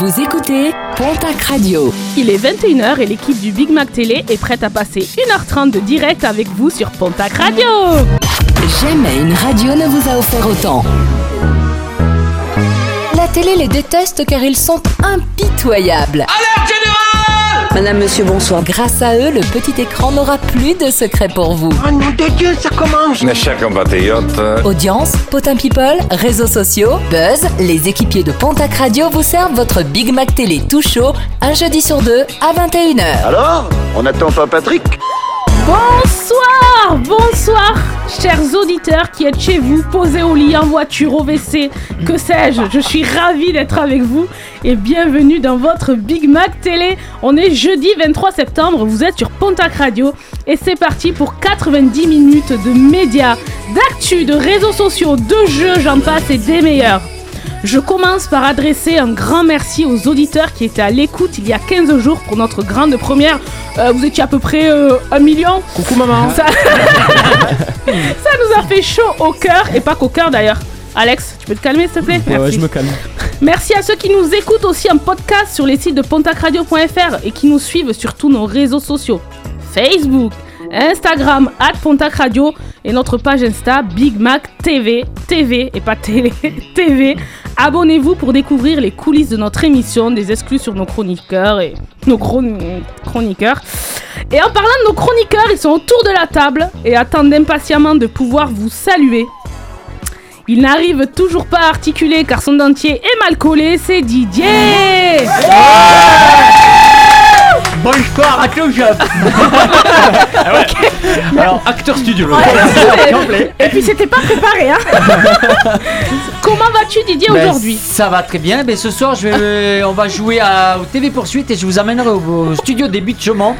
Vous écoutez Pontac Radio. Il est 21h et l'équipe du Big Mac Télé est prête à passer 1h30 de direct avec vous sur Pontac Radio. Jamais une radio ne vous a offert autant. La télé les déteste car ils sont impitoyables. Madame, monsieur, bonsoir. Grâce à eux, le petit écran n'aura plus de secret pour vous. Oh nom de Dieu, ça commence Mes chers compatriotes, Audience, potin people, réseaux sociaux, buzz, les équipiers de Pontac Radio vous servent votre Big Mac Télé tout chaud, un jeudi sur deux à 21h. Alors On attend pas Patrick? Bonsoir, bonsoir, chers auditeurs qui êtes chez vous, posés au lit, en voiture, au WC, que sais-je. Je suis ravie d'être avec vous et bienvenue dans votre Big Mac Télé. On est jeudi 23 septembre, vous êtes sur Pontac Radio et c'est parti pour 90 minutes de médias, d'actu, de réseaux sociaux, de jeux, j'en passe et des meilleurs. Je commence par adresser un grand merci aux auditeurs qui étaient à l'écoute il y a 15 jours pour notre grande première. Euh, vous étiez à peu près euh, un million. Coucou maman. Ça... ça nous a fait chaud au cœur et pas qu'au cœur d'ailleurs. Alex, tu peux te calmer s'il te plaît? Ouais, ouais, Merci. je me calme. Merci à ceux qui nous écoutent aussi en podcast sur les sites de pontacradio.fr et qui nous suivent sur tous nos réseaux sociaux. Facebook, Instagram, at Radio et notre page Insta Big Mac TV, TV et pas télé, TV. Abonnez-vous pour découvrir les coulisses de notre émission, des exclus sur nos chroniqueurs et nos chron- chroniqueurs. Et en parlant de nos chroniqueurs, ils sont autour de la table et attendent impatiemment de pouvoir vous saluer. Il n'arrive toujours pas à articuler car son dentier est mal collé, c'est Didier Bonsoir à tous. Alors, acteur studio. Et puis c'était pas préparé hein Comment vas-tu Didier Ben, aujourd'hui? Ça va très bien. Ben, ce soir, je vais, on va jouer à, au TV Poursuite et je vous amènerai au, au studio des Chaumont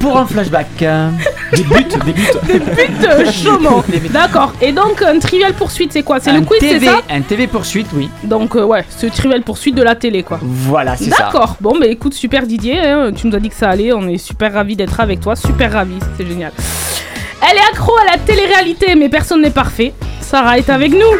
pour un flashback. Des buts, des buts. But de Chaumont D'accord, et donc un trivial poursuite c'est quoi C'est le Un quiz c'est ça Un TV Poursuite, oui. Donc euh, ouais, c'est trivial poursuite de la télé quoi. Voilà, c'est ça. D'accord, bon bah écoute super Didier, hein, tu nous as dit que ça allait, on est super ravis d'être avec toi, super ravis, c'est génial. Elle est accro à la télé-réalité mais personne n'est parfait. Sarah est avec nous.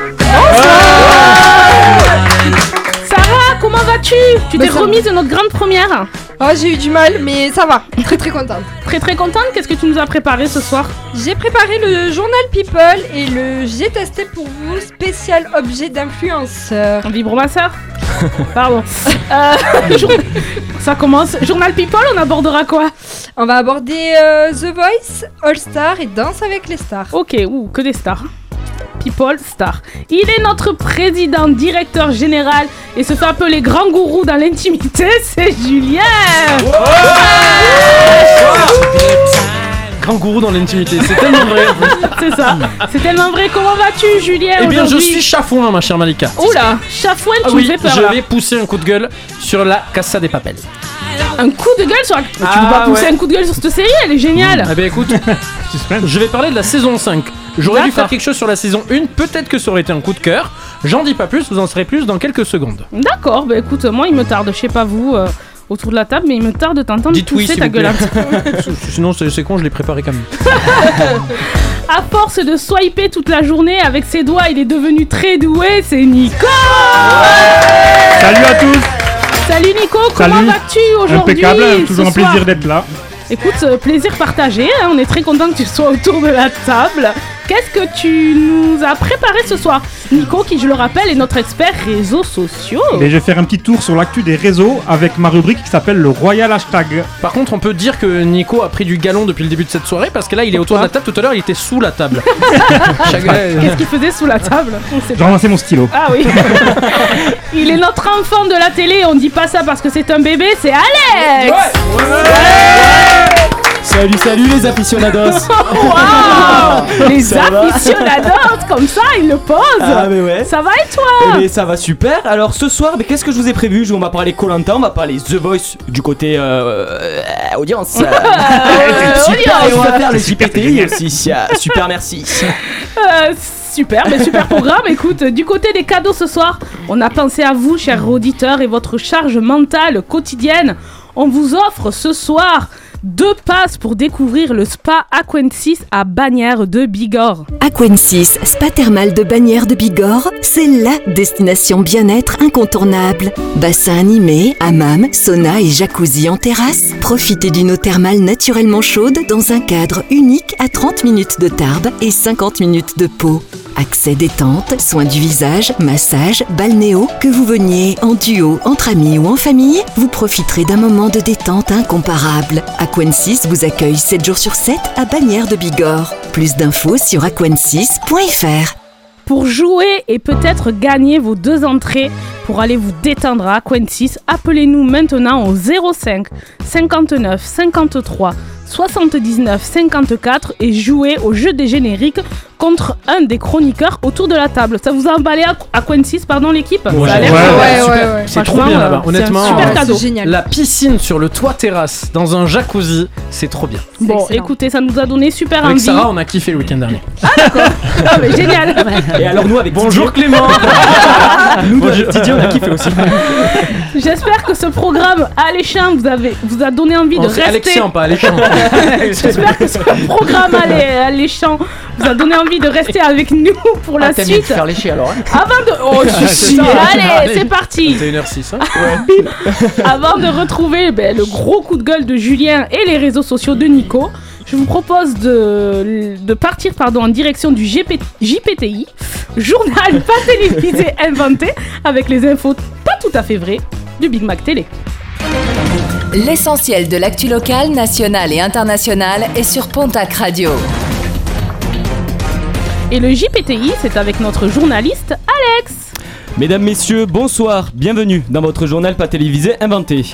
Comment vas-tu Tu t'es remise de notre grande première Oh, j'ai eu du mal, mais ça va. Très très contente. Très très contente, qu'est-ce que tu nous as préparé ce soir J'ai préparé le journal People et le J'ai testé pour vous spécial objet d'influenceur. Un vibromasseur Pardon. Euh, jour- Ça commence. Journal People, on abordera quoi On va aborder euh, The Voice, All Star et Danse avec les stars. Ok, ouh, que des stars. People, star. Il est notre président, directeur général et se fait appeler grand gourou dans l'intimité, c'est Julien Grand gourou dans l'intimité. C'est tellement vrai. C'est ça. C'est tellement vrai. Comment vas-tu, Julien Eh bien, je suis chafouin, ma chère Malika. Oula, chafouin, tu Ah me fais peur je là. vais pousser un coup de gueule sur la Casa des Papels. Un coup de gueule sur la... Mais Tu Ah, peux pas pousser ouais. un coup de gueule sur cette série, elle est géniale Eh bien, écoute, je vais parler de la saison 5. J'aurais dû faire quelque chose sur la saison 1. Peut-être que ça aurait été un coup de cœur. J'en dis pas plus, vous en saurez plus dans quelques secondes. D'accord, bah écoute, moi il me tarde, je sais pas vous, euh, autour de la table, mais il me tarde de t'entendre Dites oui, pousser s'il ta vous gueule un petit peu. Sinon, c'est c'est con, je l'ai préparé quand même. À force de swiper toute la journée avec ses doigts, il est devenu très doué, c'est Nico Salut à tous, Salut Nico, comment Salut. vas-tu aujourd'hui impeccable, ce toujours un soir plaisir d'être là. Écoute, euh, plaisir partagé, hein, on est très content que tu sois autour de la table. Qu'est-ce que tu nous as préparé ce soir Nico, qui je le rappelle, est notre expert réseaux sociaux. Et je vais faire un petit tour sur l'actu des réseaux avec ma rubrique qui s'appelle le Royal Hashtag. Par contre, on peut dire que Nico a pris du galon depuis le début de cette soirée parce que là, il est autour de la table. Tout à l'heure, il était sous la table. Chaque- Qu'est-ce qu'il faisait sous la table J'ai ramassé mon stylo. Ah oui. Il est notre enfant de la télé, on dit pas ça parce que c'est un bébé, c'est Alex Salut, salut les aficionados Waouh Les Ça aficionados, comme ça, il le pose Ah mais ouais Ça va et Eh toi ben, ça va super. Alors ce soir, mais qu'est-ce que je vous ai prévu? On va parler Colanta, on va parler The Voice du côté euh, euh, audience. Euh, super. Et on va faire les JPTI aussi. Super, merci. Euh, Super, mais super programme. Écoute, du côté des cadeaux ce soir, on a pensé à vous, chers auditeurs, et votre charge mentale quotidienne. On vous offre ce soir Deux passes pour découvrir le spa Aquensis à Bagnères de Bigorre. Aquensis, spa thermal de Bagnères de Bigorre, c'est LA destination bien-être incontournable. Bassin animé, hammam, sauna et jacuzzi en terrasse. Profitez d'une eau thermale naturellement chaude dans un cadre unique à 30 minutes de Tarbes et 50 minutes de Pau. Accès détente, soins du visage, massage, balnéo, que vous veniez en duo, entre amis ou en famille, vous profiterez d'un moment de détente incomparable. Aquensis vous accueille 7 jours sur 7 à Bagnères de Bigorre. Plus d'infos sur aquensis.fr. Pour jouer et peut-être gagner vos deux entrées pour aller vous détendre à Aquensis, appelez-nous maintenant au 05 59 53 79 54 et jouez au jeu des génériques contre un des chroniqueurs autour de la table. Ça vous a emballé à, à Quensis, pardon l'équipe Ouais, Ça a l'air- ouais, ouais, super. ouais, ouais. C'est trop bien euh, là-bas, honnêtement. un super euh, cadeau. Génial. La piscine sur le toit terrasse dans un jacuzzi, c'est trop bien. Bon, excellent. écoutez, ça nous a donné super Avec envie. Sarah, on a kiffé le week-end dernier. Ah, mais génial. Et alors nous avec Bonjour Clément nous avec Didier on a kiffé aussi. J'espère que ce programme alléchant vous, avez, vous a donné envie de rester. Alexian, pas Alexandre. J'espère que ce programme allé- alléchant vous a donné envie de rester avec nous pour la Ah, suite. faire lécher alors. hein Avant de. Oh, C'est si. ça. Allez, Allez. c'est parti. C'est 1h06. Hein Avant de retrouver ben, le gros coup de gueule de Julien et les réseaux sociaux de Nico, je vous propose de, de partir pardon, en direction du GP JPTI, journal pas télévisé inventé, avec les infos pas tout à fait vraies du Big Mac Télé. L'essentiel de l'actu locale, nationale et internationale est sur Pontac Radio. Et le JPTI, c'est avec notre journaliste Alex. Mesdames, messieurs, bonsoir, bienvenue dans votre journal pas télévisé inventé.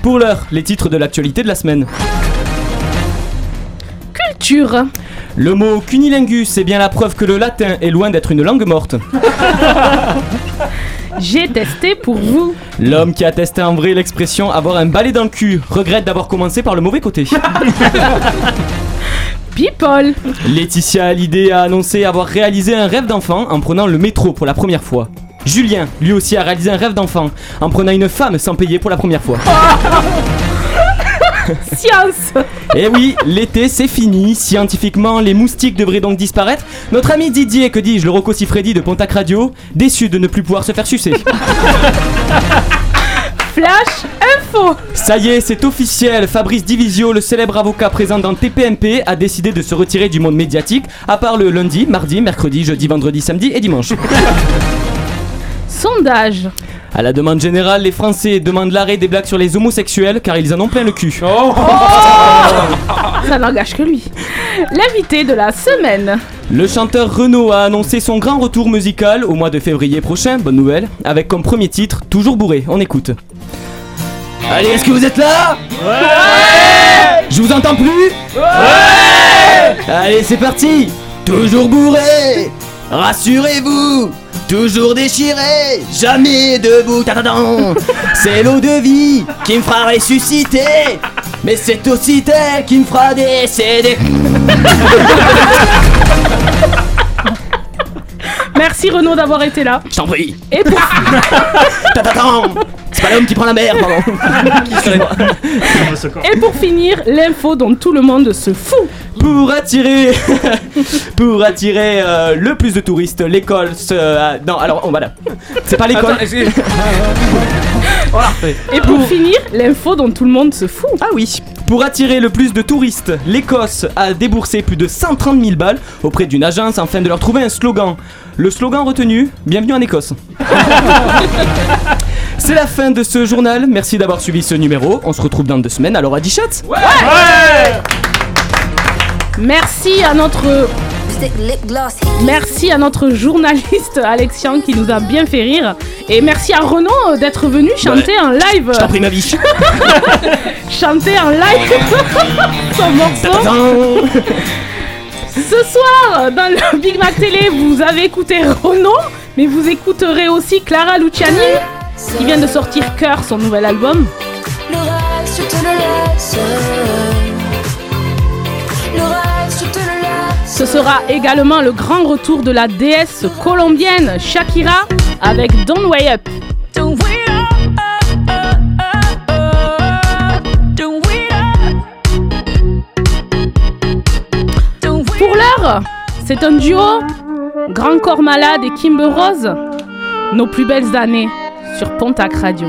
Pour l'heure, les titres de l'actualité de la semaine. Culture. Le mot cunilingus est bien la preuve que le latin est loin d'être une langue morte. J'ai testé pour vous. L'homme qui a testé en vrai l'expression avoir un balai dans le cul regrette d'avoir commencé par le mauvais côté. People. Laetitia Hallyday a annoncé avoir réalisé un rêve d'enfant en prenant le métro pour la première fois. Julien, lui aussi, a réalisé un rêve d'enfant en prenant une femme sans payer pour la première fois. Science. Et oui, l'été c'est fini. Scientifiquement, les moustiques devraient donc disparaître. Notre ami Didier, que dis-je, le Rocco Siffredi de Pontac Radio, déçu de ne plus pouvoir se faire sucer. Flash info. Ça y est, c'est officiel. Fabrice Divisio, le célèbre avocat présent dans TPMP, a décidé de se retirer du monde médiatique, à part le lundi, mardi, mercredi, jeudi, vendredi, samedi et dimanche. Sondage. À la demande générale, les Français demandent l'arrêt des blagues sur les homosexuels car ils en ont plein le cul. Ça n'engage que lui. L'invité de la semaine. Le chanteur Renaud a annoncé son grand retour musical au mois de février prochain, bonne nouvelle, avec comme premier titre Toujours bourré, on écoute. Allez, est-ce que vous êtes là? Ouais. Je vous entends plus? Ouais. Allez, c'est parti. Toujours bourré Rassurez-vous Toujours déchiré, jamais debout. C'est l'eau de vie qui me fera ressusciter, mais c'est aussi elle qui me fera décéder. Merci Renaud d'avoir été là. Je t'en prie. Et pour. C'est pas l'homme qui prend la mer, pardon. et pour finir, l'info dont tout le monde se fout. Pour attirer, pour attirer euh, le plus de touristes, l'école se. euh, non, alors, oh, voilà. C'est pas l'école. Voilà. Et pour finir, l'info dont tout le monde se fout. Ah oui. Pour attirer le plus de touristes, l'Écosse a déboursé plus de 130 000 balles auprès d'une agence afin de leur trouver un slogan. Le slogan retenu Bienvenue en Écosse. C'est la fin de ce journal. Merci d'avoir suivi ce numéro. On se retrouve dans deux semaines. Alors à 10 chats Merci à notre Merci à notre journaliste Alexian qui nous a bien fait rire. Et merci à Renaud euh, d'être venu chanter en live. Je t'en prie ma biche. Chanter en live son morceau. Ce soir, dans le Big Mac Télé, vous avez écouté Renaud, mais vous écouterez aussi Clara Luciani, qui vient de sortir Cœur, son nouvel album. Le reste, je te le laisse. Le reste, je te le laisse. Ce sera également le grand retour de la déesse colombienne Shakira avec Don't Way Up. C'est un duo Grand Corps Malade et Kimber Rose. Nos plus belles années sur Pontac Radio.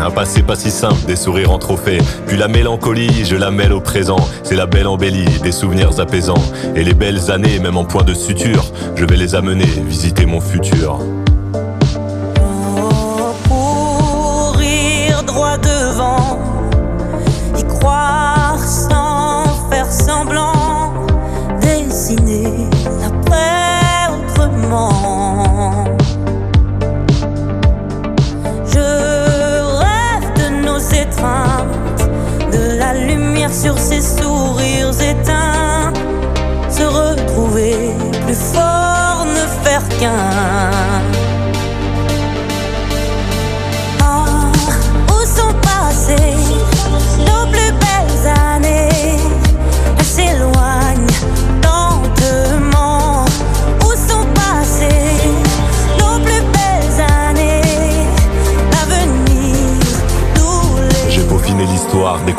Un passé pas si simple, des sourires en trophée. Puis la mélancolie, je la mêle au présent. C'est la belle embellie, des souvenirs apaisants. Et les belles années, même en point de suture, je vais les amener visiter mon futur. courir droit devant, y croire sans faire semblant, dessiner l'après autrement. Sur ces sourires éteints, se retrouver plus fort, ne faire qu'un.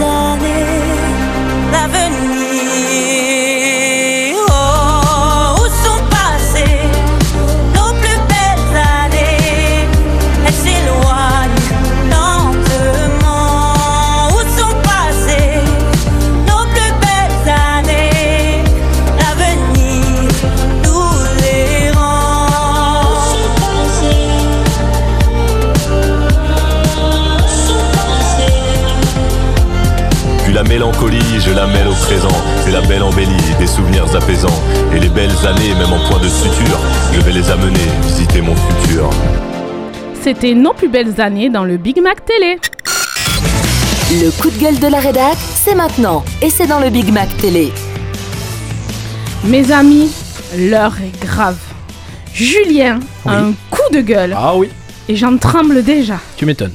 années L'avenir. La mêle au présent. C'est la belle embellie, des souvenirs apaisants. Et les belles années, même en point de suture, je vais les amener visiter mon futur. C'était nos plus belles années dans le Big Mac Télé. Le coup de gueule de la rédac, c'est maintenant. Et c'est dans le Big Mac Télé. Mes amis, l'heure est grave. Julien a un coup de gueule. Ah oui. Et j'en tremble déjà. Tu m'étonnes.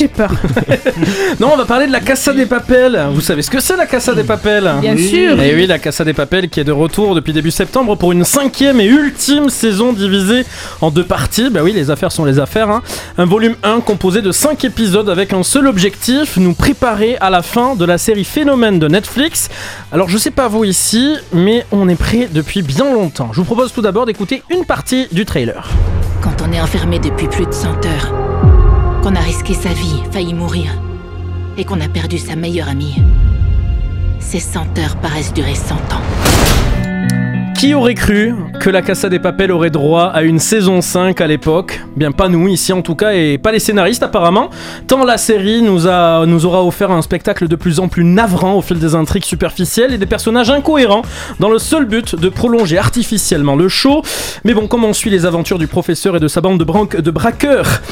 J'ai peur. Non, on va parler de la Casa des Papels. Vous savez ce que c'est la Casa des Papels? Bien Oui. sûr. Et oui, la Casa des Papels qui est de retour depuis début septembre pour une cinquième et ultime saison divisée en deux parties. Bah oui, les affaires sont les affaires. hein. Un volume 1 composé de 5 épisodes avec un seul objectif, nous préparer à la fin de la série Phénomène de Netflix. Alors je sais pas vous ici, mais on est prêt depuis bien longtemps. Je vous propose tout d'abord d'écouter une partie du trailer. Quand on est enfermé depuis plus de 100 heures, qu'on a risqué sa vie, failli mourir, et qu'on a perdu sa meilleure amie, ces 100 heures paraissent durer 100 ans. Qui aurait cru que la Casa des Papel aurait droit à une saison 5 à l'époque? Bien pas nous ici en tout cas et pas les scénaristes apparemment. Tant la série nous, a, aura offert un spectacle de plus en plus navrant au fil des intrigues superficielles et des personnages incohérents dans le seul but de prolonger artificiellement le show. Mais bon, comme on suit les aventures du professeur et de sa bande de braqueurs?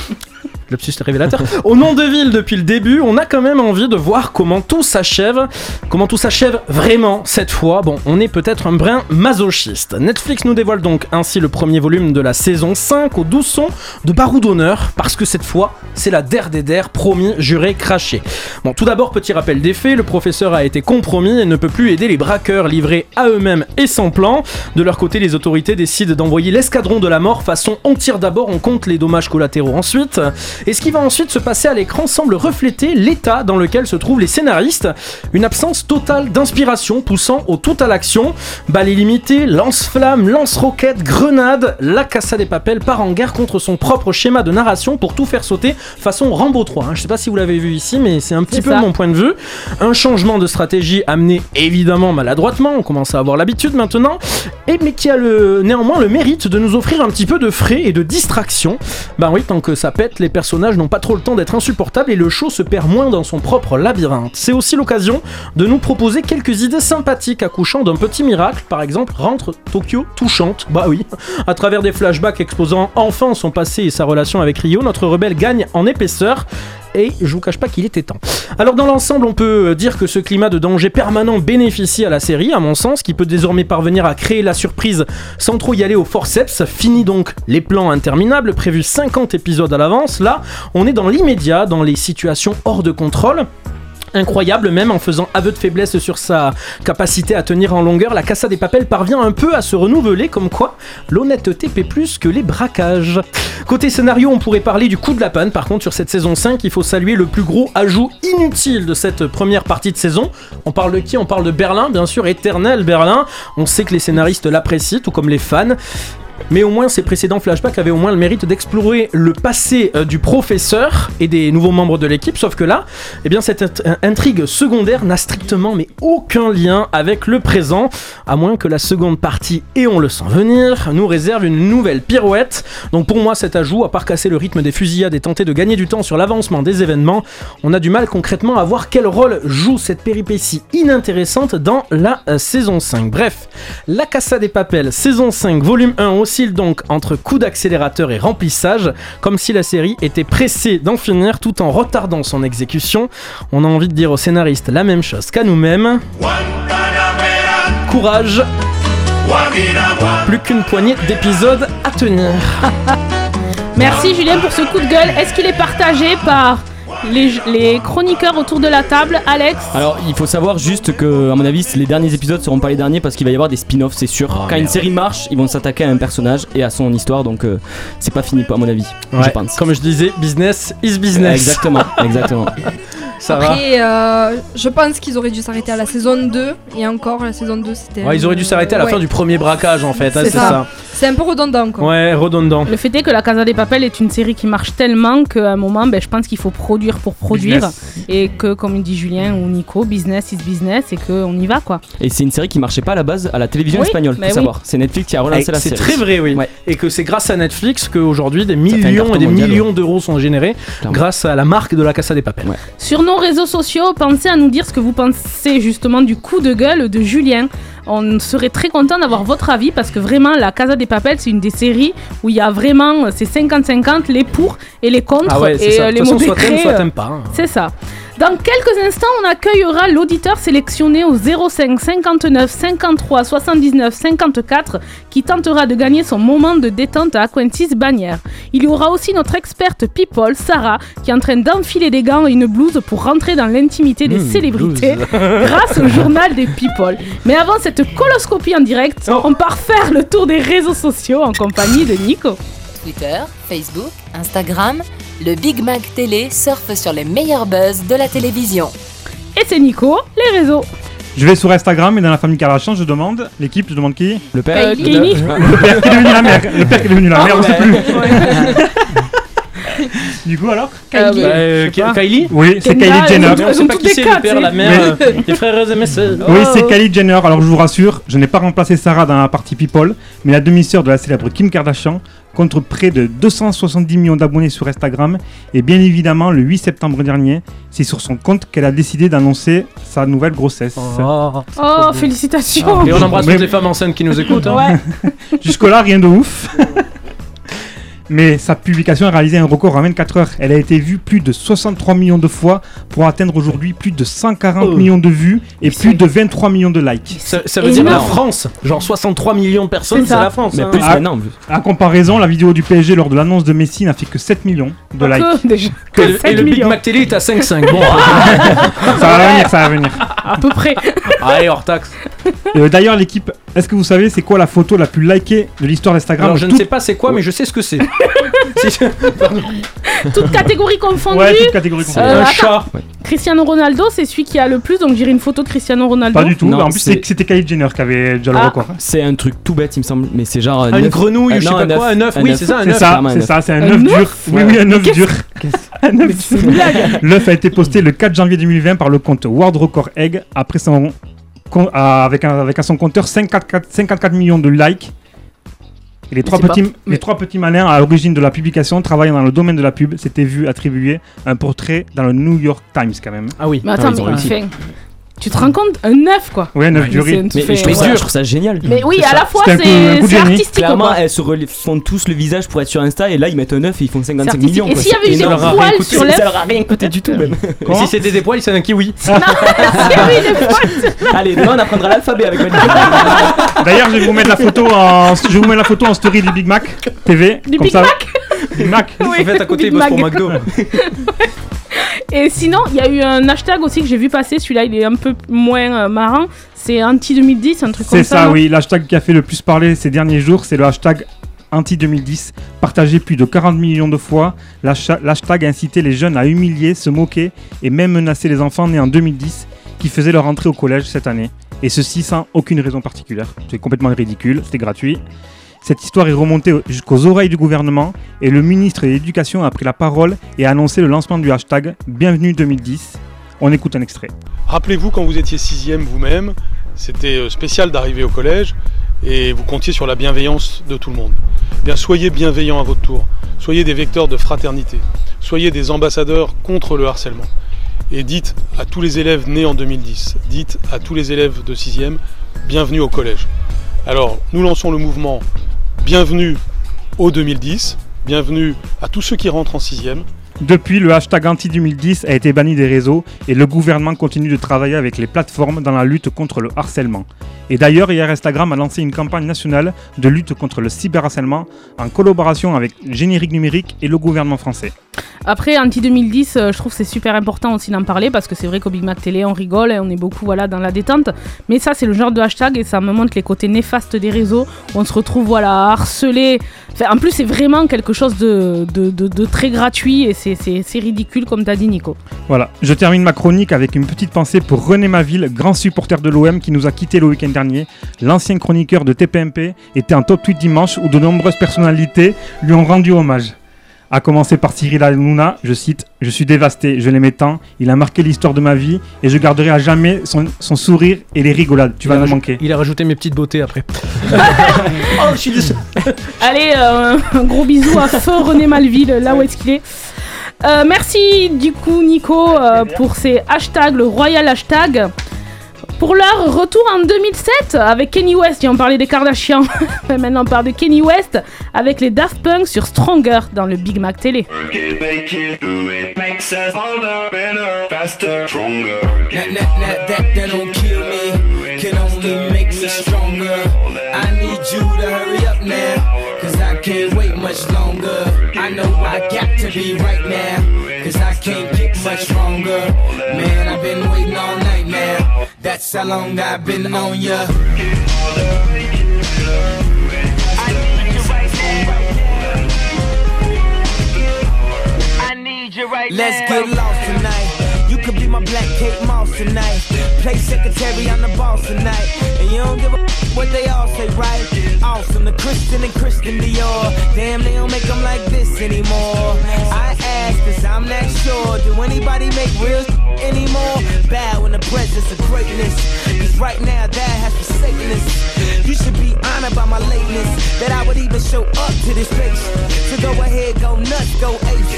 Lapsus révélateur. Au nom de ville depuis le début, on a quand même envie de voir comment tout s'achève. Comment tout s'achève vraiment cette fois. Bon, on est peut-être un brin masochiste. Netflix nous dévoile donc ainsi le premier volume de la saison 5 au doux son de Barou d'honneur, parce que cette fois, c'est la der des der, promis, juré, craché. Bon, tout d'abord, petit rappel des faits, le professeur a été compromis et ne peut plus aider les braqueurs livrés à eux-mêmes et sans plan. De leur côté, les autorités décident d'envoyer l'escadron de la mort façon on tire d'abord, on compte les dommages collatéraux ensuite. Et ce qui va ensuite se passer à l'écran semble refléter l'état dans lequel se trouvent les scénaristes. Une absence totale d'inspiration poussant au tout à l'action. Balles illimitées, lance-flammes, lance-roquettes, grenades. La Casa des Papels part en guerre contre son propre schéma de narration pour tout faire sauter façon Rambo 3. hein. Je sais pas si vous l'avez vu ici, mais c'est un petit peu ça. mon point de vue. Un changement de stratégie amené évidemment maladroitement, on commence à avoir l'habitude maintenant, et mais qui a le, néanmoins le mérite de nous offrir un petit peu de frais et de distraction. Bah oui, tant que ça pète, les personnages n'ont pas trop le temps d'être insupportables et le show se perd moins dans son propre labyrinthe. C'est aussi l'occasion de nous proposer quelques idées sympathiques accouchant d'un petit miracle, par exemple rentre Tokyo touchante. Bah oui, à travers des flashbacks exposant enfin son passé et sa relation avec Rio, notre rebelle gagne en épaisseur et je vous cache pas qu'il était temps. Alors dans l'ensemble, on peut dire que ce climat de danger permanent bénéficie à la série, à mon sens, qui peut désormais parvenir à créer la surprise sans trop y aller au forceps. Fini donc les plans interminables, prévus 50 épisodes à l'avance. Là, on est dans l'immédiat, dans les situations hors de contrôle. Incroyable même en faisant aveu de faiblesse sur sa capacité à tenir en longueur, la Casa des Papels parvient un peu à se renouveler comme quoi l'honnêteté paie plus que les braquages. Côté scénario, on pourrait parler du coup de la panne par contre sur cette saison 5, il faut saluer le plus gros ajout inutile de cette première partie de saison. On parle de qui? On parle de Berlin, bien sûr, éternel Berlin. On sait que les scénaristes l'apprécient, tout comme les fans. Mais au moins, ces précédents flashbacks avaient au moins le mérite d'explorer le passé euh, du professeur et des nouveaux membres de l'équipe. Sauf que là, eh bien, cette int- intrigue secondaire n'a strictement mais aucun lien avec le présent, à moins que la seconde partie, et on le sent venir, nous réserve une nouvelle pirouette. Donc pour moi, cet ajout, à part casser le rythme des fusillades et tenter de gagner du temps sur l'avancement des événements, on a du mal concrètement à voir quel rôle joue cette péripétie inintéressante dans la euh, saison 5. Bref, La Casa des Papels, saison 5, volume 1, donc entre coup d'accélérateur et remplissage, comme si la série était pressée d'en finir tout en retardant son exécution. On a envie de dire aux scénaristes la même chose qu'à nous-mêmes. Courage Plus qu'une poignée d'épisodes à tenir. Merci Julien pour ce coup de gueule. Est-ce qu'il est partagé par les, les chroniqueurs autour de la table Alex Alors, il faut savoir juste que, à mon avis, les derniers épisodes seront pas les derniers parce qu'il va y avoir des spin-offs, c'est sûr. Quand une série marche, ils vont s'attaquer à un personnage et à son histoire, donc euh, c'est pas fini, à mon avis. Je pense. Comme je disais, business is business. Exactement, exactement. Ça va Après, euh, je pense qu'ils auraient dû s'arrêter à la saison 2. Et encore, la saison 2, c'était. Ouais, ils auraient dû s'arrêter à la Ouais. fin du premier braquage en fait, hein, C'est c'est ça. ça. C'est un peu redondant, quoi. Ouais, redondant. Le fait est que La Casa des Papel est une série qui marche tellement qu'à un moment, ben, je pense qu'il faut produire pour produire. Business. Et que, comme dit Julien ou Nico, business is business et qu'on y va quoi. Et c'est une série qui marchait pas à la base à la télévision Oui, espagnole, faut bah oui. savoir. C'est Netflix qui a relancé Et la C'est série. très vrai, oui. Ouais. Et que c'est grâce à Netflix qu'aujourd'hui des millions et des mondial, millions d'euros sont générés grâce à la marque de la Casa des Papels. Sur nos réseaux sociaux, pensez à nous dire ce que vous pensez justement du coup de gueule de Julien. On serait très content d'avoir votre avis parce que vraiment, La Casa des Papels, c'est une des séries où il y a vraiment euh, c'est 50-50, les pour et les contre. Ah ouais, et ça. euh, les mauvais soit soit euh, pas. hein. C'est ça. Dans quelques instants, on accueillera l'auditeur sélectionné au 05 59 53 79 54 qui tentera de gagner son moment de détente à Aquentis Bagnères. Il y aura aussi notre experte people, Sarah, qui est en train d'enfiler des gants et une blouse pour rentrer dans l'intimité des Mmh, célébrités grâce au journal des people. Mais avant cette coloscopie en direct, on part faire le tour des réseaux sociaux en compagnie de Nico. Twitter, Facebook, Instagram, le Big Mac Télé surfe sur les meilleurs buzz de la télévision. Et c'est Nico, les réseaux. Je vais sur Instagram et dans la famille Kardashian, je demande l'équipe, je demande qui? Le père Kylie. le, le père qui est devenu la mère. Le père qui est devenu la Ah, mère, on sait plus. du coup alors? Kylie. Bah, euh, Je sais pas. Kylie? Oui, c'est Kylie Jenner. sait sont pas qui c'est, le père, la mère, euh, les frères et mes sœurs. Oui, Oh. c'est Kylie Jenner. Alors je vous rassure, je n'ai pas remplacé Sarah dans la partie People, mais la demi-sœur de la célèbre Kim Kardashian contre près de 270 millions d'abonnés sur Instagram. Et bien évidemment, le 8 septembre dernier, c'est sur son compte qu'elle a décidé d'annoncer sa nouvelle grossesse. Oh. Oh, félicitations. Et on embrasse toutes les femmes enceintes qui nous écoutent. hein. Ouais. Jusque-là, rien de ouf. Mais sa publication a réalisé un record en 24 heures. Elle a été vue plus de 63 millions de fois pour atteindre aujourd'hui plus de 140 Oh. millions de vues et plus de 23 millions de likes. Ça, ça veut dire la France. Genre 63 millions de personnes, c'est la France. hein. à, à comparaison, la vidéo du PSG lors de l'annonce de Messi n'a fait que 7 millions de Pas likes. que, déjà. Que le- Que et le 7 Big. Mac Télé est à 5,5. Bon, ça va venir, ça va venir. À peu près. allez, hors taxe. Euh, D'ailleurs, l'équipe, est-ce que vous savez c'est quoi la photo la plus likée de l'histoire d'Instagram Alors je ne sais pas c'est quoi, mais je sais ce que c'est. Toutes catégories confondues. Ouais, toutes catégories confondues. Euh, Un attends. chat. Cristiano Ronaldo, c'est celui qui a le plus, donc j'irai une photo de Cristiano Ronaldo. Pas du tout. Non, en plus, c'était Kylie Jenner qui avait déjà le Ah. record. hein. C'est un truc tout bête, il me semble, mais c'est genre. un Ah, une grenouille, euh, je sais pas quoi, un œuf, oui, c'est ça, un C'est œuf. c'est ça, c'est un œuf dur. Oui, oui, un œuf dur. Un œuf C'est dur. une blague. L'œuf a été posté le 4 janvier 2020 par le compte World Record Egg après son, avec, un, avec son compteur 54, 54 millions de likes. Et les, trois pas- petits, les trois petits malins à l'origine de la publication travaillant dans le domaine de la pub s'étaient vus attribuer un portrait dans le New York Times quand même. Ah oui. Mais attends, réussi. enfin, tu te rends compte? Un œuf, quoi. Ouais, un œuf c'est un- Mais fait- je, trouve ça, je trouve ça génial. Mais oui, à ça. la fois, c'est artistique. Clairement, elles se font tous le visage pour être sur Insta et là ils mettent un œuf et ils font C'est 55 artistique. millions. Et s'il y avait eu des poils sur Ça l'œuf leur a rien coûté du tout même. Si c'était des poils, c'est un kiwi. Allez, demain on apprendra l'alphabet avec Manu. D'ailleurs, je vais vous mettre la photo en, je vais vous mettre la photo en story du Big Mac TV. Du comme Big ça- Mac Big Mac. Oui, En fait, à côté, Big il bosse pour. McDo. Et sinon, il y a eu un hashtag aussi que j'ai vu passer. Celui-là, il est un peu moins euh, marrant. C'est anti-2010, un truc comme C'est ça. ça, non oui. L'hashtag qui a fait le plus parler ces derniers jours, c'est le hashtag anti-2010, partagé plus de 40 millions de fois. L'hashtag a incité les jeunes à humilier, se moquer et même menacer les enfants nés en 2010 qui faisaient leur entrée au collège cette année. Et ceci sans aucune raison particulière. C'est complètement ridicule, c'était gratuit. Cette histoire est remontée au- jusqu'aux oreilles du gouvernement et le ministre de l'Éducation a pris la parole et a annoncé le lancement du hashtag Bienvenue 2010. On écoute un extrait. Rappelez-vous quand vous étiez sixième vous-même, c'était euh, spécial d'arriver au collège et vous comptiez sur la bienveillance de tout le monde. Eh Bien, soyez bienveillants à votre tour. Soyez des vecteurs de fraternité. Soyez des ambassadeurs contre le harcèlement. Et dites à tous les élèves nés en 2010, dites à tous les élèves de sixième, bienvenue au collège. Alors, nous lançons le mouvement Bienvenue au 2010. Bienvenue à tous ceux qui rentrent en sixième. Depuis, le hashtag anti-2010 a été banni des réseaux et le gouvernement continue de travailler avec les plateformes dans la lutte contre le harcèlement. Et d'ailleurs, hier, Instagram a lancé une campagne nationale de lutte contre le cyberharcèlement en collaboration avec Générique Numérique et le gouvernement français. Après, anti-2010, euh, je trouve que c'est super important aussi d'en parler parce que c'est vrai qu'au Big Mac Télé, on rigole et on est beaucoup voilà, dans la détente. Mais ça, c'est le genre de hashtag et ça me montre les côtés néfastes des réseaux on se retrouve voilà, harcelé. Enfin, en plus, c'est vraiment quelque chose de, de, de- de très gratuit et c'est ridicule, comme t'as dit, Nico. Voilà, je termine ma chronique avec une petite pensée pour René Maville, grand supporter de l'OM qui nous a quitté le week-end dernier. L'ancien chroniqueur de TPMP était en top tweet dimanche où de nombreuses personnalités lui ont rendu hommage. A commencer par Cyril Hanouna, je cite Je suis dévasté, je l'aimais tant, il a marqué l'histoire de ma vie et je garderai à jamais son, son sourire et les rigolades. Tu vas il, a me raj- manquer. il a rajouté mes petites beautés après. oh, je suis désolé. Allez, euh, un gros bisou à feu René Malville, là où est-ce qu'il est. Euh, merci du coup Nico euh, pour ces hashtags, le royal hashtag. Pour leur retour en 2007 avec Kenny West, et on parlait des Kardashians, Mais maintenant on parle de Kenny West avec les Daft Punk sur Stronger dans le Big Mac Télé. Can't wait much longer. I know I got to be right now, cause I can't get much stronger. Man, I've been waiting all night now, that's how long I've been on ya. Let's get lost tonight. You could be my black Kate Moss tonight. Play secretary on the boss tonight. And you don't give a f- what they all say, right? Awesome, the Christian and Christian Dior. Damn, they don't make them like this anymore. I cause I'm not sure. Do anybody make real anymore? Bow in the presence of greatness. Cause right now, that has forsaken us. You should be honored by my lateness. That I would even show up to this place. So go ahead, go nuts, go ace.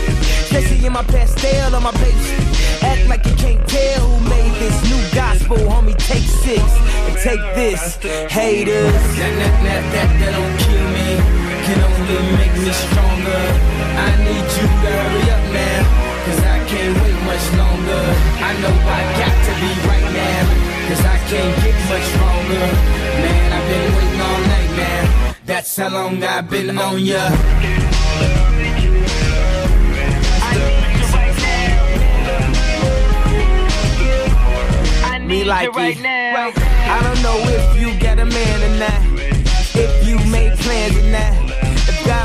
Especially in my pastel on my page. Act like you can't tell who made this new gospel, homie. Take six and take this, haters. That, that, that, that don't kill me, can only make me stronger. I need you to hurry up now, cause I can't wait much longer. I know I got to be right now, cause I can't get much stronger. Man, I've been waiting all night, man. That's how long I've been on ya. Me like it. I don't know if you got a man or not. If you made plans or not.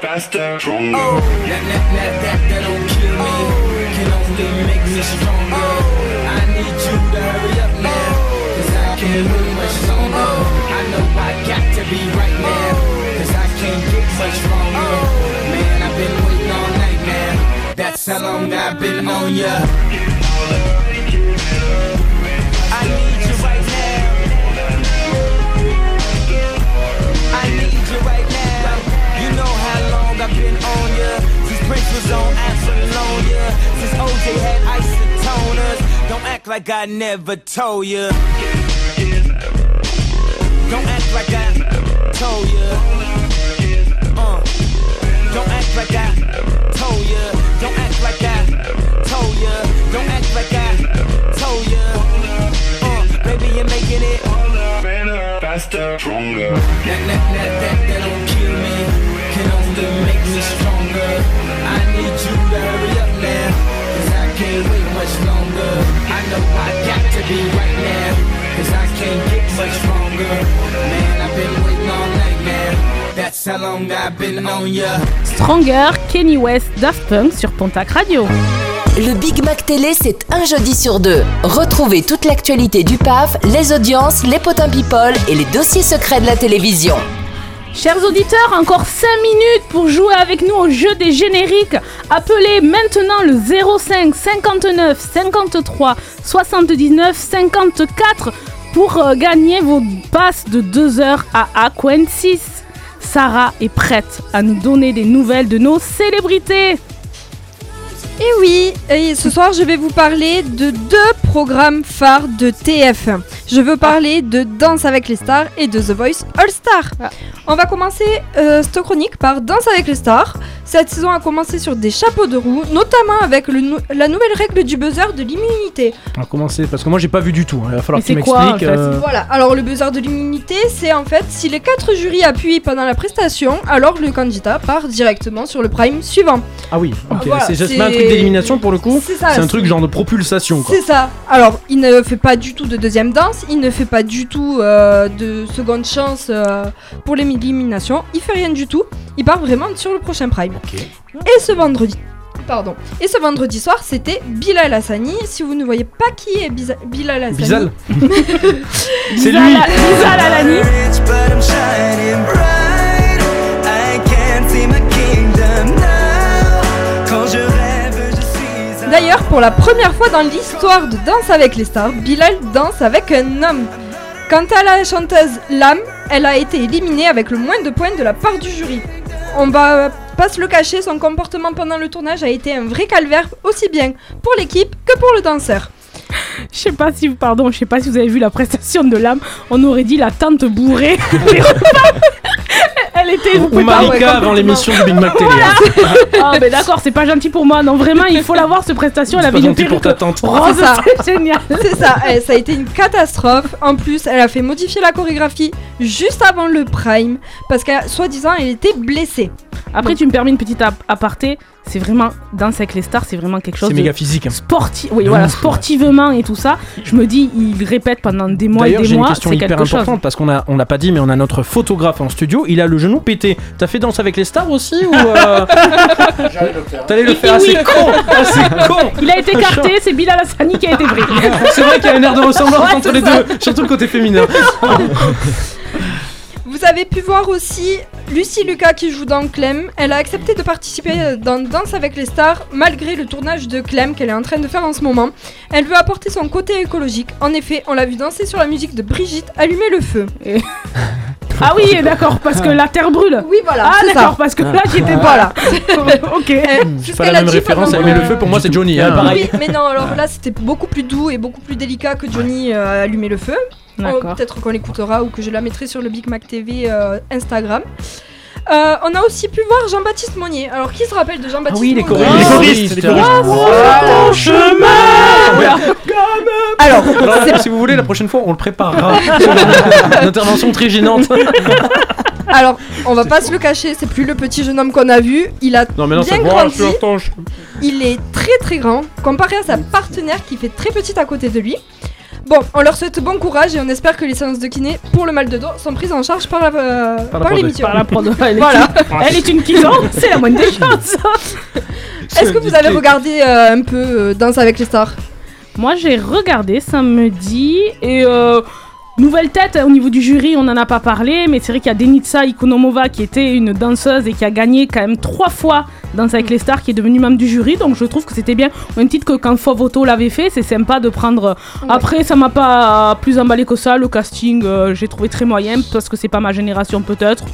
Faster, stronger. Oh, that, that, that, that, that don't kill me. Can only make me stronger. Oh. I need you to hurry up now. Oh. Cause I can't wait much longer. I know I got to be right now. Oh. Cause I can't get much stronger. Man, I've been waiting all night now. That's how long I've been on ya. Prince was on Apollonia. Since OJ had isotoners. Don't act like I never told ya. Don't act like I told ya. Uh. Don't act like I told ya. Don't act like I told ya. Don't act like I told ya. Uh, baby, you're making it Better, faster, stronger. that, that, that, that, that don't kill me. Can only make me stronger. I need you to hurry up now. Cause I can't wait much longer. I know I got to be right now. Cause I can't get much stronger. Man, I've been waiting all night now. That's how long I've been on ya. Stronger, Kenny West, Daft Punk sur Pontac Radio. Le Big Mac Télé, c'est un jeudi sur deux. Retrouvez toute l'actualité du PAF, les audiences, les potins people et les dossiers secrets de la télévision. Chers auditeurs, encore 5 minutes pour jouer avec nous au jeu des génériques. Appelez maintenant le 05 59 53 79 54 pour euh, gagner vos passes de 2 heures à Aquen 6. Sarah est prête à nous donner des nouvelles de nos célébrités. Et oui, et ce soir je vais vous parler de deux programmes phares de TF1. Je veux parler de Danse avec les stars et de The Voice All Star. On va commencer euh, cette chronique par Danse avec les stars. Cette saison a commencé sur des chapeaux de roue, notamment avec le nou- la nouvelle règle du buzzer de l'immunité. On va commencer parce que moi j'ai pas vu du tout. hein. Il va falloir Mais que tu m'expliques. en fait euh, Voilà, alors le buzzer de l'immunité, c'est en fait si les quatre jurys appuient pendant la prestation, alors le candidat part directement sur le prime suivant. Ah oui, ok. Voilà, c'est juste un truc d'élimination pour le coup. C'est ça, C'est un truc genre de propulsation quoi. C'est ça. Alors, il ne fait pas du tout de deuxième danse, il ne fait pas du tout euh, de seconde chance euh, pour l'élimination, il fait rien du tout. Il part vraiment sur le prochain prime. Et ce vendredi. Pardon. Et ce vendredi soir, c'était Bilal Hassani. Si vous ne voyez pas qui est Biza- Bilal Hassani. Bizal. C'est lui. Bizal Alani. Rich, but I'm shining bright. I can't see my kingdom now. Quand je rêve, je suis un D'ailleurs, pour la première fois dans l'histoire de Danse avec les stars, Bilal danse avec un homme. Quant à la chanteuse Lam, elle a été éliminée avec le moins de points de la part du jury. On va pas se le cacher, son comportement pendant le tournage a été un vrai calvaire, aussi bien pour l'équipe que pour le danseur. Je sais pas si, pardon, je sais pas si vous avez vu la prestation de l'âme. On aurait dit la tante bourrée. Elle était. vous Ou pouvez pas- Marika ouais, avant l'émission du Big Mac Télé. Voilà. hein. Ah, mais d'accord, c'est pas gentil pour moi. Non, vraiment, il faut la voir cette prestation. Elle avait une gentil pour ta tante. rose, C'est ça. c'est génial. C'est ça, eh, ça a été une catastrophe. En plus, elle a fait modifier la chorégraphie juste avant le prime parce qu'à soi-disant elle était blessée. Après, tu me permets une petite ap- aparté. C'est vraiment Danse avec les stars, c'est vraiment quelque chose C'est de méga physique. hein. sportif. Oui, voilà, ouf, ouais. sportivement et tout ça. Je me dis, il répète pendant des mois et D'ailleurs, des j'ai une mois. question hyper quelque chose. importante parce qu'on a, on l'a pas dit, mais on a notre photographe en studio. Il a le genou pété. T'as fait danse avec les stars aussi ou euh, T'allais le faire et Ah, oui. c'est con Ah, c'est con Il a été écarté, c'est Bilal Hassani qui a été pris. C'est vrai qu'il y a un air de ressemblance Ouais, entre les ça. deux, surtout le côté féminin. Vous avez pu voir aussi Lucie Lucas qui joue dans Clem, elle a accepté de participer dans Danse avec les stars malgré le tournage de Clem qu'elle est en train de faire en ce moment. Elle veut apporter son côté écologique. En effet, on l'a vu danser sur la musique de Brigitte Allumer le feu. Ah oui, d'accord, parce que la terre brûle. Oui, voilà. Ah d'accord, parce que là j'étais pas là. ok. C'est pas la même référence à Allumer le feu, pour moi c'est Johnny. hein. Oui, mais non, alors là c'était beaucoup plus doux et beaucoup plus délicat que Johnny euh, Allumer le feu. Peut-être qu'on l'écoutera ou que je la mettrai sur le Big Mac TV euh, Instagram. Euh, on a aussi pu voir Jean-Baptiste Monnier. Alors qui se rappelle de Jean-Baptiste Ah oui, les Monnier choristes. Les choristes, les choristes. Ah, chemin Alors, Alors, si vous voulez, la prochaine fois, on le préparera. une intervention très gênante. Alors, on va pas se le cacher, c'est plus le petit jeune homme qu'on a vu. Il a Non, mais non, bien c'est grandi. Il est très très grand comparé à sa partenaire qui fait très petite à côté de lui. Bon, on leur souhaite bon courage et on espère que les séances de kiné pour le mal de dos sont prises en charge par la euh, Par la par. Par la prod, elle est voilà. une- elle est une kizo, c'est la moindre des choses. Est-ce que vous avez regardé euh, un peu euh, Danse avec les stars? Moi j'ai regardé samedi et euh, nouvelle tête au niveau du jury, on n'en a pas parlé, mais c'est vrai qu'il y a Denitsa Ikonomova qui était une danseuse et qui a gagné quand même trois fois Danse avec les stars, qui est devenue membre du jury, donc je trouve que c'était bien. Au même titre que quand Fauve Auto l'avait fait, c'est sympa de prendre. Après, ça m'a pas plus emballé que ça, le casting euh, j'ai trouvé très moyen parce que c'est pas ma génération peut-être.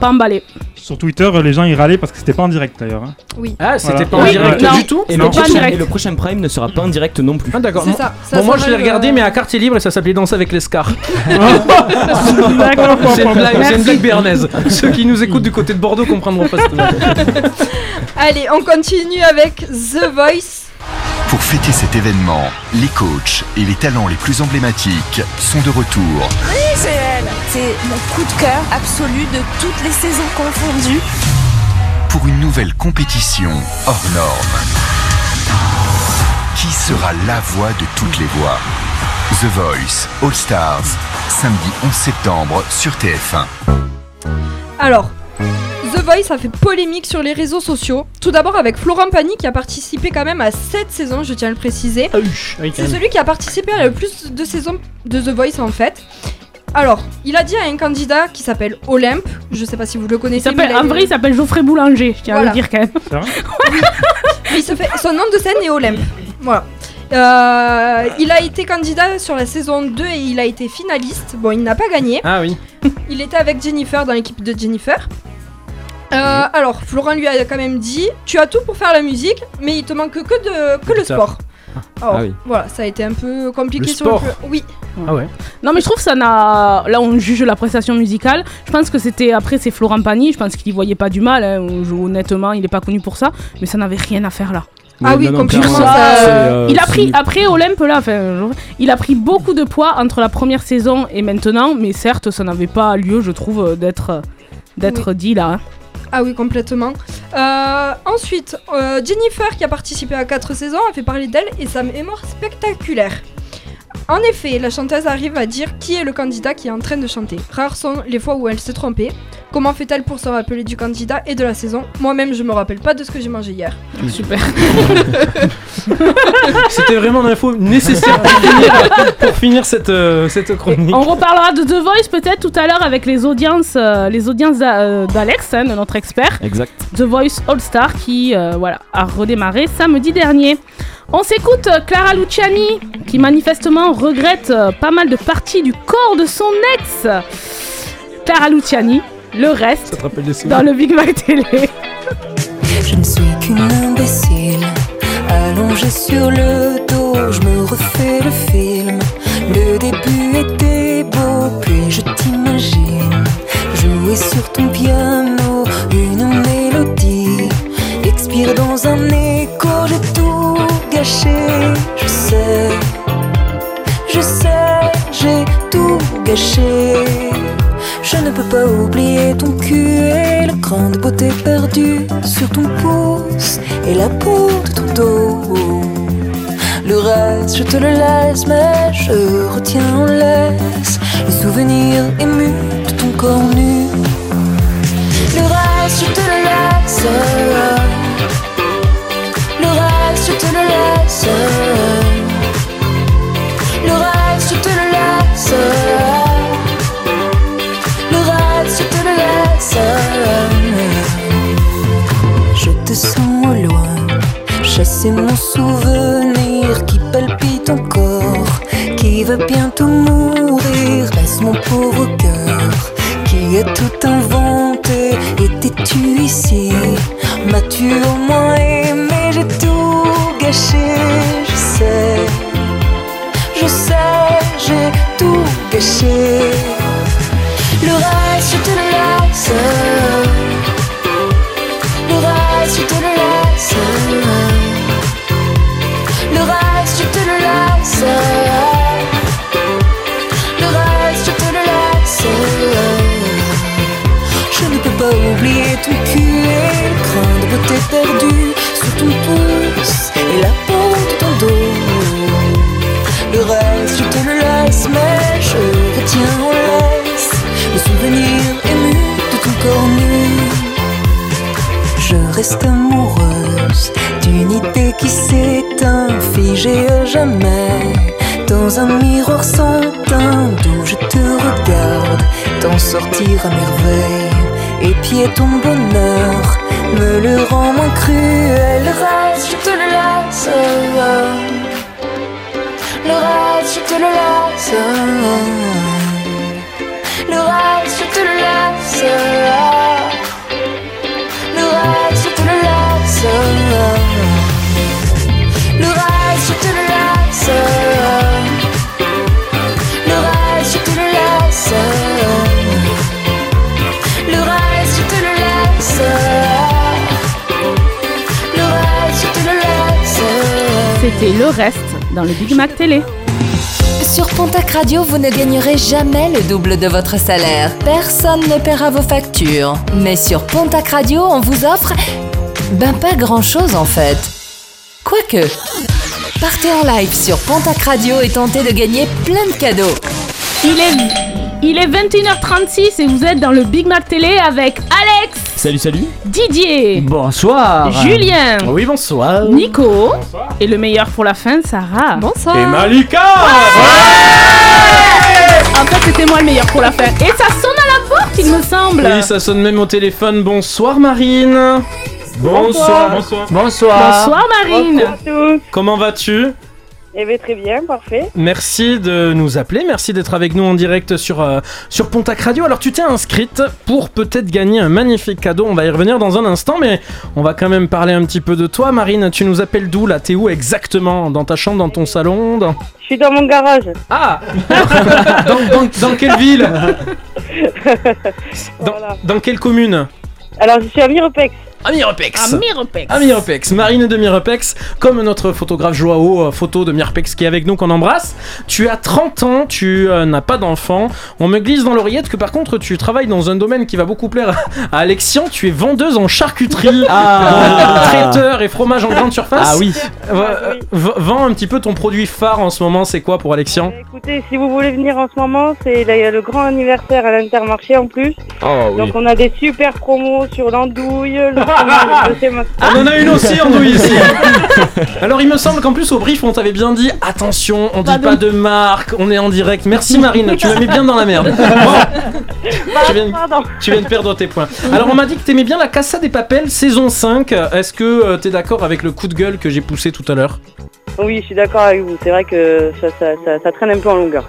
Pas emballé. Sur Twitter, les gens y râlaient parce que c'était pas en direct d'ailleurs. hein. Oui. Ah, c'était Voilà. pas en Oui, direct non. du tout Et Non. le, Pas en prochain, direct. et le prochain Prime ne sera pas en direct non plus. Ah, d'accord. C'est Bon- ça, ça Bon, moi je s'appelle, l'ai regardé, euh, mais à quartier libre et ça s'appelait Danser avec les Scars. C'est une blague, c'est une blague béarnaise. Ceux qui nous écoutent du côté de Bordeaux comprendront pas cette. Allez, on continue avec The Voice. Pour fêter cet événement, les coachs et les talents les plus emblématiques sont de retour. Oui, c'est. C'est mon coup de cœur absolu de toutes les saisons confondues. pour une nouvelle compétition hors norme. Qui sera la voix de toutes les voix? The Voice All Stars, samedi 11 septembre sur TF1. Alors, The Voice a fait polémique sur les réseaux sociaux. Tout d'abord avec Florent Pagny qui a participé quand même à 7 saisons, je tiens à le préciser. C'est celui qui a participé à le plus de saisons de The Voice en fait. Alors, il a dit à un candidat qui s'appelle Olympe, je sais pas si vous le connaissez. mais il a en vrai, il s'appelle Geoffrey Boulanger, je tiens à le dire quand même. Mais il se fait, son nom de scène est Olympe. Voilà. Euh, il a été candidat sur la saison 2 et il a été finaliste. Bon, il n'a pas gagné. Ah oui. Il était avec Jennifer dans l'équipe de Jennifer. Euh, alors, Florent lui a quand même dit Tu as tout pour faire la musique, mais il te manque que, de, que le sport. Alors, Ah oui. Voilà, ça a été un peu compliqué Le sur sport. le Oui. Ah ouais. Non mais je trouve que ça n'a... Là on juge la prestation musicale. Je pense que c'était... Après c'est Florent Pagny, je pense qu'il y voyait pas du mal. hein. Honnêtement, il est pas connu pour ça. Mais ça n'avait rien à faire là. Ah oui, complètement, ça- C'est, euh, il a pris après Olympe là, enfin, il a pris beaucoup de poids entre la première saison et maintenant, mais certes ça n'avait pas lieu, je trouve, d'être d'être dit là. hein. Ah oui, complètement. Euh, ensuite, euh, Jennifer, qui a participé à 4 saisons, a fait parler d'elle et sa mémoire spectaculaire. En effet, la chanteuse arrive à dire qui est le candidat qui est en train de chanter. Rares sont les fois où elle s'est trompée. Comment fait-elle pour se rappeler du candidat et de la saison? Moi-même, je me rappelle pas de ce que j'ai mangé hier. Super. C'était vraiment l'info nécessaire pour finir, pour finir cette, euh, cette chronique. On reparlera de The Voice peut-être tout à l'heure avec les audiences, euh, les audiences euh, d'Alex, hein, de notre expert. Exact. The Voice All Star qui euh, voilà, a redémarré samedi dernier. On s'écoute Clara Luciani qui manifestement regrette euh, pas mal de parties du corps de son ex. Clara Luciani, le reste dans le Big Mac Télé. Je ne suis qu'une imbécile, allongée sur le dos, je me refais le film. Le début était beau, puis je t'imagine jouer sur ton piano une mélodie. Expire dans un écho, j'ai tout gâché, je sais, j'ai tout gâché. Je ne peux pas oublier ton cul et la grande beauté perdue sur ton pouce et la peau de ton dos. Le reste, je te le laisse, mais je retiens en laisse les souvenirs émus de ton corps nu. Le reste, je te le laisse. Le reste, je te le laisse. Le je te le laisse. Je te sens au loin, chasser mon souvenir qui palpite encore, qui va bientôt mourir. Reste mon pauvre cœur qui a tout inventé. Étais-tu ici? M'as-tu au moins aimé? J'ai tout gâché, je sais. Je sais, j'ai tout gâché. Le reste, je te laisse. Reste amoureuse d'une idée qui s'éteint, figée à jamais. Dans un miroir sans teint d'où je te regarde, t'en sortir à merveille. Et pied ton bonheur me le rend moins cruel. Le reste, je te le laisse. Le reste, je te le laisse. Le reste, je te le laisse. C'était le reste dans le Big Mac Télé. Sur Pontac Radio, vous ne gagnerez jamais le double de votre salaire. Personne ne paiera vos factures. Mais sur Pontac Radio, on vous offre... Ben pas grand-chose en fait. Quoique... Partez en live sur Pontac Radio et tentez de gagner plein de cadeaux. Il est, il est 21h36 et vous êtes dans le Big Mac Télé avec Alex, Salut, salut. Didier, Bonsoir. Julien, Oui, bonsoir. Nico et le meilleur pour la fin, Sarah. Bonsoir. Et Malika En fait, c'était moi le meilleur pour la fin. Et ça sonne à la porte, il me semble. Oui, ça sonne même au téléphone. Bonsoir Marine. Bonsoir. Bonsoir. Bonsoir. Bonsoir Marine. Comment vas-tu? Eh bien, très bien, parfait. Merci de nous appeler, merci d'être avec nous en direct sur, euh, sur Pontac Radio. Alors tu t'es inscrite pour peut-être gagner un magnifique cadeau, on va y revenir dans un instant, mais on va quand même parler un petit peu de toi. Marine, tu nous appelles d'où là? T'es où exactement? Dans ta chambre, dans ton salon dans... Je suis dans mon garage. Ah dans, dans- dans quelle ville? Dans, dans quelle commune? Alors, je suis à Mirepex. Mirepex. À Mirepex, Marine de Mirepex, comme notre photographe Joao, euh, photo de Mirepex qui est avec nous, qu'on embrasse. Tu as 30 ans, tu euh, n'as pas d'enfant. On me glisse dans l'oreillette que par contre tu travailles dans un domaine qui va beaucoup plaire à Alexian. Tu es vendeuse en charcuterie, Ah. euh, traiteur et fromage en grande surface. Ah oui. Euh, vends un petit peu ton produit phare en ce moment, c'est quoi pour Alexian? Écoutez, si vous voulez venir en ce moment, c'est là, il y a le grand anniversaire à l'Intermarché en plus. Oh Donc, on a des super promos sur l'andouille, le ma- On en a une aussi en douille ici. Alors il me semble qu'en plus au brief on t'avait bien dit attention, on dit pas de marque, on est en direct. Merci Marine, tu m'as mis bien dans la merde. Bon. tu, viens, tu viens de perdre tes points. Alors on m'a dit que t'aimais bien la Casa des Papels saison 5. Est-ce que euh, t'es d'accord avec le coup de gueule que j'ai poussé tout à l'heure? Oui, je suis d'accord avec vous. C'est vrai que ça, ça, ça- ça traîne un peu en longueur.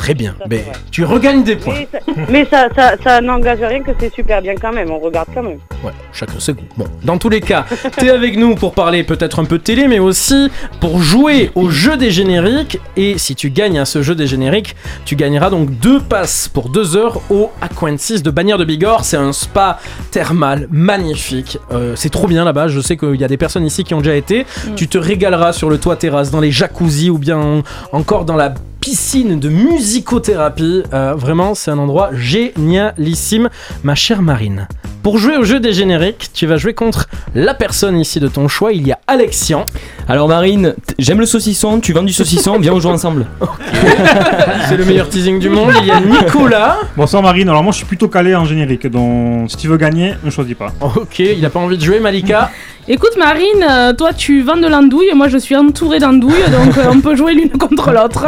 Très bien, mais tu regagnes des points. Mais ça, mais ça, ça, ça n'engage rien que c'est super bien quand même. On regarde quand même. Ouais, chacun ses goûts. Bon, dans tous les cas, t'es avec nous pour parler peut-être un peu de télé, mais aussi pour jouer au jeu des génériques. Et si tu gagnes à ce jeu des génériques, tu gagneras donc deux passes pour deux heures au Aquensis de Bagnères de Bigorre. C'est un spa thermal magnifique. Euh, c'est trop bien là-bas. Je sais qu'il y a des personnes ici qui ont déjà été. Tu te régaleras sur le toit terrasse, dans les jacuzzis ou bien encore dans la piscine de musicothérapie. Euh, vraiment, c'est un endroit génialissime, ma chère Marine. Pour jouer au jeu des génériques, tu vas jouer contre la personne ici de ton choix. Il y a Alexian. Alors Marine, j'aime le saucisson, tu vends du saucisson, viens on joue ensemble. C'est le meilleur teasing du monde. Il y a Nicolas. Bonsoir Marine, alors moi je suis plutôt calé en générique, donc si tu veux gagner, ne choisis pas. Ok, il a pas envie de jouer, Malika. Écoute Marine, euh, toi tu vends de l'andouille, moi je suis entourée d'andouilles, donc euh, on peut jouer l'une contre l'autre.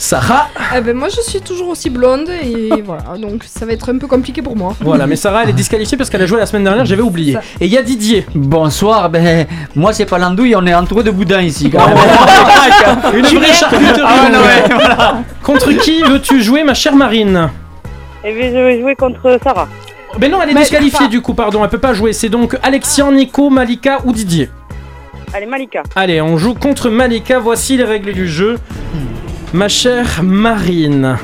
Sarah. Eh ben moi je suis toujours aussi blonde et voilà, donc ça va être un peu compliqué pour moi. Voilà, mais Sarah elle est disqualifiée parce qu'elle a joué la semaine dernière, j'avais oublié. Ça. Et il y a Didier. Bonsoir, ben moi c'est pas l'andouille, on est entouré de boudins ici. quand même. Une vraie charcuterie. Ah ouais, non, ouais, voilà. Contre qui veux-tu jouer, ma chère Marine Et bien, je vais jouer contre Sarah. Mais non, elle est Mais disqualifiée du coup, pardon, elle peut pas jouer. C'est donc Alexian, Nico, Malika ou Didier. Allez, Malika. Allez, on joue contre Malika, voici les règles du jeu. Ma chère Marine,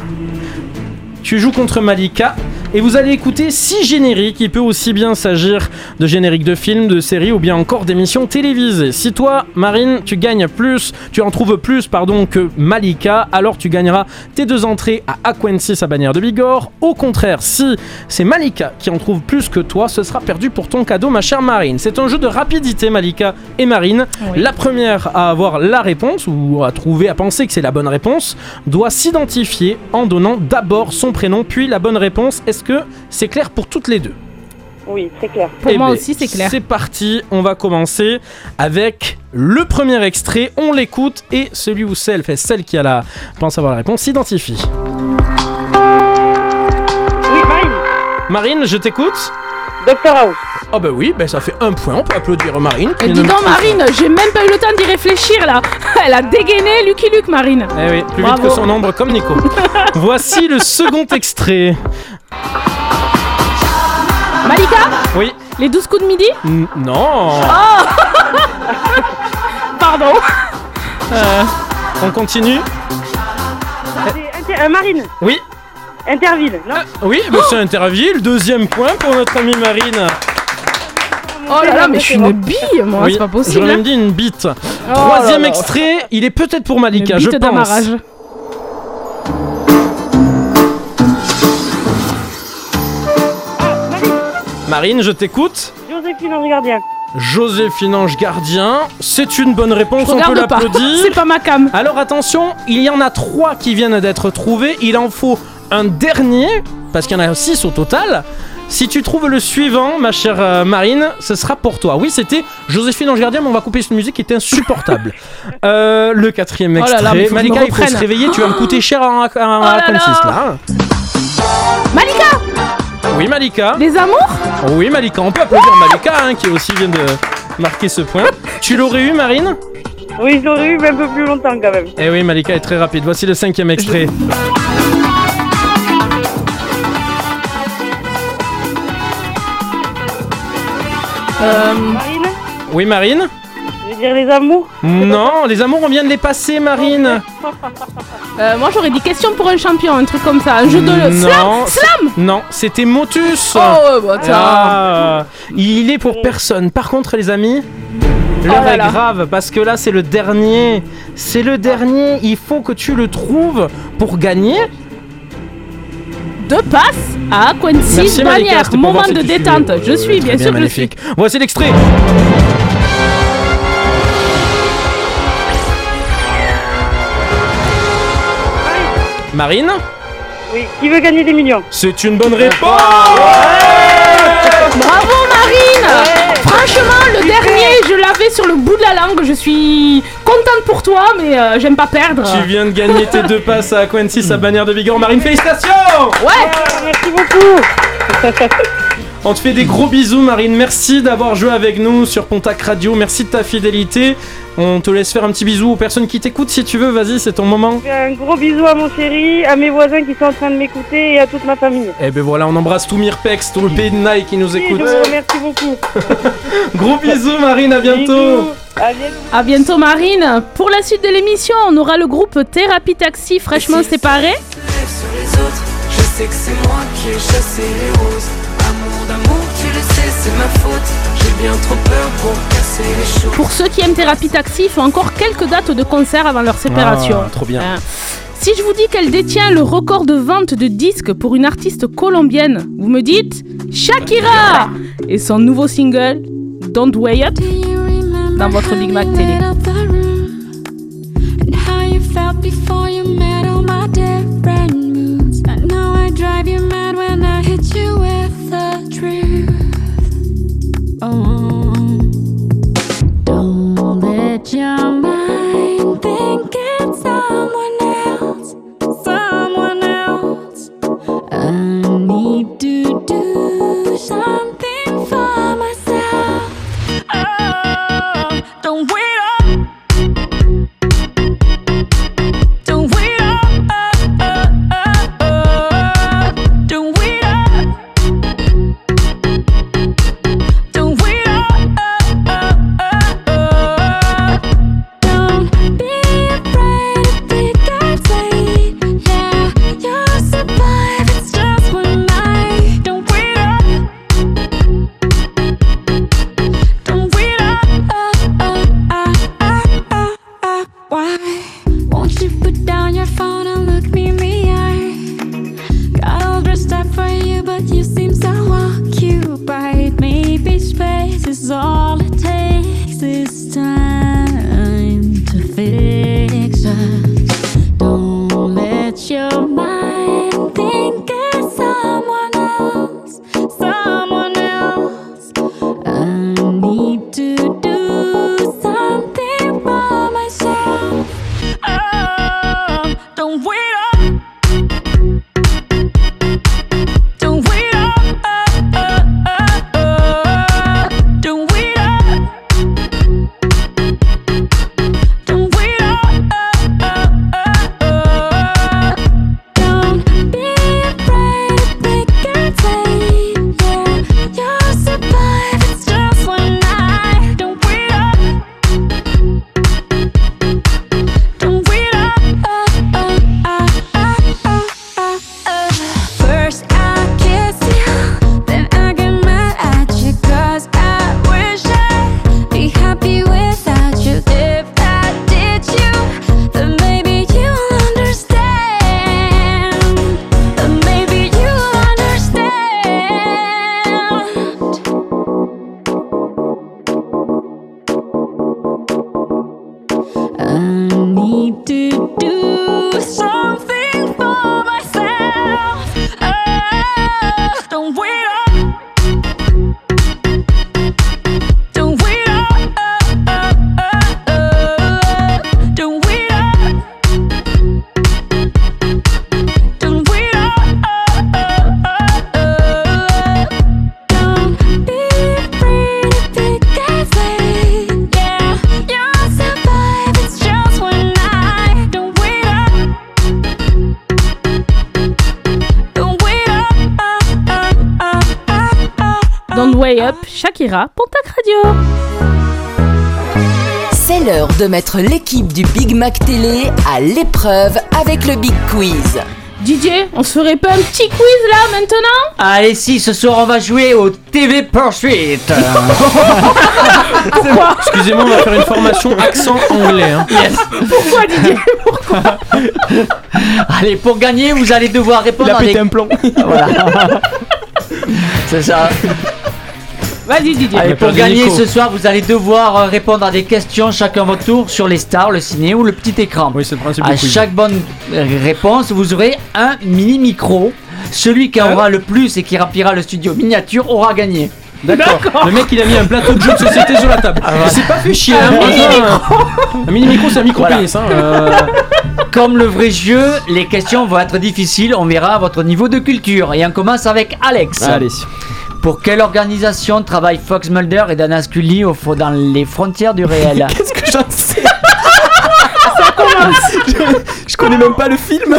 tu joues contre Malika et vous allez écouter six génériques. Il peut aussi bien s'agir de génériques de films, de séries ou bien encore d'émissions télévisées. Si toi, Marine, tu gagnes plus, tu en trouves plus, pardon, que Malika, alors tu gagneras tes deux entrées à Aquensis à Bannière de Bigorre. Au contraire, si c'est Malika qui en trouve plus que toi, ce sera perdu pour ton cadeau, ma chère Marine. C'est un jeu de rapidité, Malika et Marine. Oui. La première à avoir la réponse ou à trouver, à penser que c'est la bonne réponse, doit s'identifier en donnant d'abord son prénom puis la bonne réponse. Est-ce que c'est clair pour toutes les deux Oui, c'est clair. Pour Eh moi ben, aussi, c'est clair. C'est parti, on va commencer avec le premier extrait. On l'écoute et celui ou celle, fait celle qui a la pense avoir la réponse, s'identifie. Oui, Marine. Marine, je t'écoute. Docteur House. Oh bah oui, ben ça fait un point. On peut applaudir Marine. Et ne dis donc, Marine, j'ai même pas eu le temps d'y réfléchir là. Elle a dégainé Lucky Luke, Marine. Eh oui, plus Bravo. vite que son ombre comme Nico. Voici le second extrait. Malika Oui. Les 12 coups de midi N- non. Oh Pardon. Euh, on continue. Euh, Marine. Oui. Interville, non Oui, bah c'est Interville. Deuxième point pour notre amie Marine. Oh là là, mais je suis une bille, moi, Oui, c'est pas possible. J'aurais même dit une bite. Oh Troisième là là. extrait, il est peut-être pour Malika, je pense. d'amarrage. Marine, je t'écoute. Joséphine Ange Gardien. Joséphine Ange Gardien, c'est une bonne réponse, Je on peut l'applaudir. C'est pas ma cam. Alors attention, il y en a trois qui viennent d'être trouvés, il en faut un dernier, parce qu'il y en a six au total. Si tu trouves le suivant, ma chère euh, Marine, ce sera pour toi. Oui, c'était Joséphine Ange Gardien, mais on va couper cette musique qui était insupportable. Euh, le quatrième Oh là extrait. là, mais faut que je me Malika, il faut se réveiller, tu vas me coûter cher en, en, en Oh là Aquantis, là. là. Malika Oui, Malika. Les amours Oui, Malika, on peut applaudir Malika, hein, qui aussi vient de marquer ce point. Tu l'aurais eu, Marine? Oui, je l'aurais eu, mais un peu plus longtemps quand même. Eh oui, Malika est très rapide. Voici le cinquième extrait. Euh, Marine Oui, Marine Je veux dire les amours Non, les amours, on vient de les passer, Marine. euh, moi j'aurais dit question pour un champion, un truc comme ça. Un jeu de. Non, Slam Slam Non, c'était Motus. Oh, bah. Ah, il est pour personne. Par contre, les amis, l'heure Oh là est grave parce que là, c'est le dernier. C'est le dernier. Il faut que tu le trouves pour gagner. Deux passes à c'était pour voir Moment de détente. Je suis, bien sûr que je suis. magnifique. Voici l'extrait. Marine, Oui, qui veut gagner des millions? C'est une bonne réponse. Bravo Marine Franchement, le dernier, je l'avais sur le bout de la langue. Je suis contente pour toi, mais euh, j'aime pas perdre. Tu viens de gagner tes deux passes à Aquensis à Bannière de Bigorre. Marine, félicitations Ouais Merci beaucoup On te fait des gros bisous, Marine. Merci d'avoir joué avec nous sur Pontac Radio. Merci de ta fidélité. On te laisse faire un petit bisou aux personnes qui t'écoutent si tu veux. Vas-y, c'est ton moment. Fais un gros bisou à mon chéri, à mes voisins qui sont en train de m'écouter et à toute ma famille. Et ben voilà, on embrasse tout Mirpex, tout le pays de Nike qui nous écoute. remercie beaucoup. Gros bisous, Marine. À bientôt. Bisous. À bientôt. À bientôt Marine. Pour la suite de l'émission, on aura le groupe Thérapie Taxi fraîchement séparé. sur les autres. Je sais que c'est moi qui ai chassé les roses. C'est ma faute. J'ai bien trop peur pour casser les choses. Pour ceux qui aiment Thérapie Taxi, il faut encore quelques dates de concert avant leur séparation. Ah, trop bien. Hein. Si je vous dis qu'elle détient le record de vente de disques pour une artiste colombienne, vous me dites Shakira et son nouveau single Don't Wait dans votre Big Mac télé. And how you felt before you met all my different moods? And now I drive you mad don't let your mind think it's someone de mettre l'équipe du Big Mac Télé à l'épreuve avec le Big Quiz. DJ, on se ferait pas un petit quiz là maintenant? Allez, si, ce soir on va jouer au TV Pursuit. Pourquoi Excusez-moi, on va faire une formation accent anglais. hein. Pourquoi DJ Allez, pour gagner, vous allez devoir répondre Il a à pété des... un plomb. Voilà. C'est ça. Vas-y DJ. Allez, pour gagner Nico. ce soir, vous allez devoir euh, répondre à des questions chacun votre tour sur les stars, le ciné ou le petit écran. Oui, c'est le principe À chaque bonne euh, réponse, vous aurez un mini micro. Celui qui en aura le plus et qui remplira le studio miniature aura gagné. D'accord. Le mec, il a mis un plateau de jeu de société sur la table. Il s'est pas fait chier. hein, franchement. Un mini micro, c'est un micro Voilà. pénis. Hein, euh. Comme le vrai jeu, les questions vont être difficiles. On verra votre niveau de culture. Et on commence avec Alex. Allez. Pour quelle organisation travaillent Fox Mulder et Dana Scully au fo- dans les frontières du réel Qu'est-ce que j'en sais je, je connais même pas le film.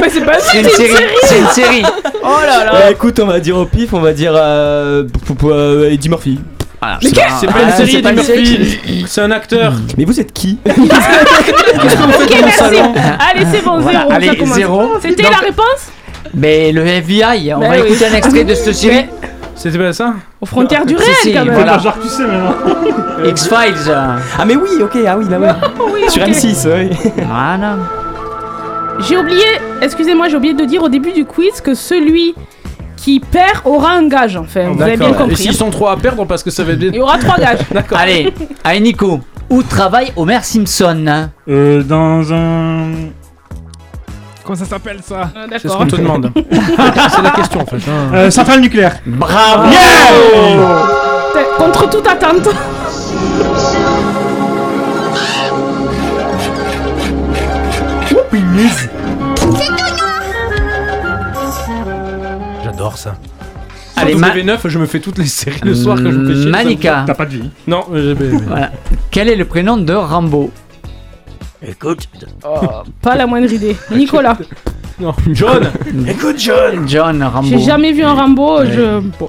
Mais c'est pas C'est une série. C'est une série. Oh là là Bah, écoute, on va dire au pif, on va dire euh, p- p- euh, Eddie Murphy. Voilà. Mais qu'est-ce C'est pas une Ah, série c'est pas Eddie une série. Murphy. C'est un acteur. Mais vous êtes qui Qu'est-ce que vous faites Ok, dans mon merci. salon Allez, c'est bon, Voilà, zéro. allez, ça commence. zéro. C'était Donc- la réponse Mais le FBI, on Bah va oui. écouter un extrait de cette série. C'était pas ça Aux frontières du réel si, quand même. voilà. Genre, tu sais maintenant. X-Files. euh, Ah mais oui, ok, ah oui, là ouais. Oui, Sur ok. M6, oui. Voilà. J'ai oublié, excusez-moi, j'ai oublié de dire au début du quiz que celui qui perd aura un gage. Enfin, vous avez bien D'accord. Et compris. s'ils sont trois à perdre, parce que ça va être bien. Il y aura trois gages. D'accord. Allez, allez Nico. Où travaille Homer Simpson Euh, dans un. Comment ça s'appelle ça Ah, C'est ce D'accord. qu'on te demande. c'est la question en fait. hein. euh, Centrale nucléaire. Bravo Contre toute attente. J'adore ça. Allez, Sur Ma- TV9, je me fais toutes les séries le soir quand je me fais chier. T'as pas de vie. Non, j'ai- j'ai- Voilà. Quel est le prénom de Rambo? Écoute. Pas la moindre idée. Nicolas. Non, John Écoute, John. John Rambo. J'ai jamais vu un Rambo. Je... bon,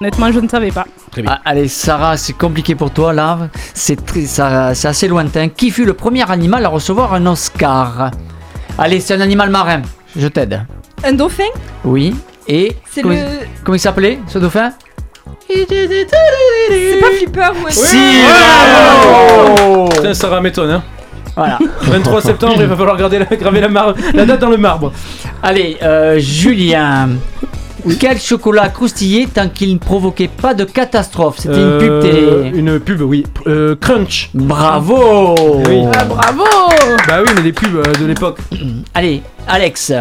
honnêtement, je ne savais pas. Ah, allez, Sarah, c'est compliqué pour toi là. C'est très- ça- c'est assez lointain. Qui fut le premier animal à recevoir un Oscar? Allez, c'est un animal marin. Je t'aide. Un dauphin? Oui. Et C'est comment, le- comment il s'appelait ce dauphin? C'est pas Flipper ou un Si, bravo Putain, Sarah m'étonne, hein. Voilà. 23 septembre, il va falloir garder la- graver la, mar- la date dans le marbre. Allez, euh, Julien. Quel chocolat croustillait tant qu'il ne provoquait pas de catastrophe? C'était une pub Euh, télé. Une pub, oui. Euh, Crunch. Bravo Oui. Ah, bravo Bah oui, mais des pubs de l'époque. Allez, Alex.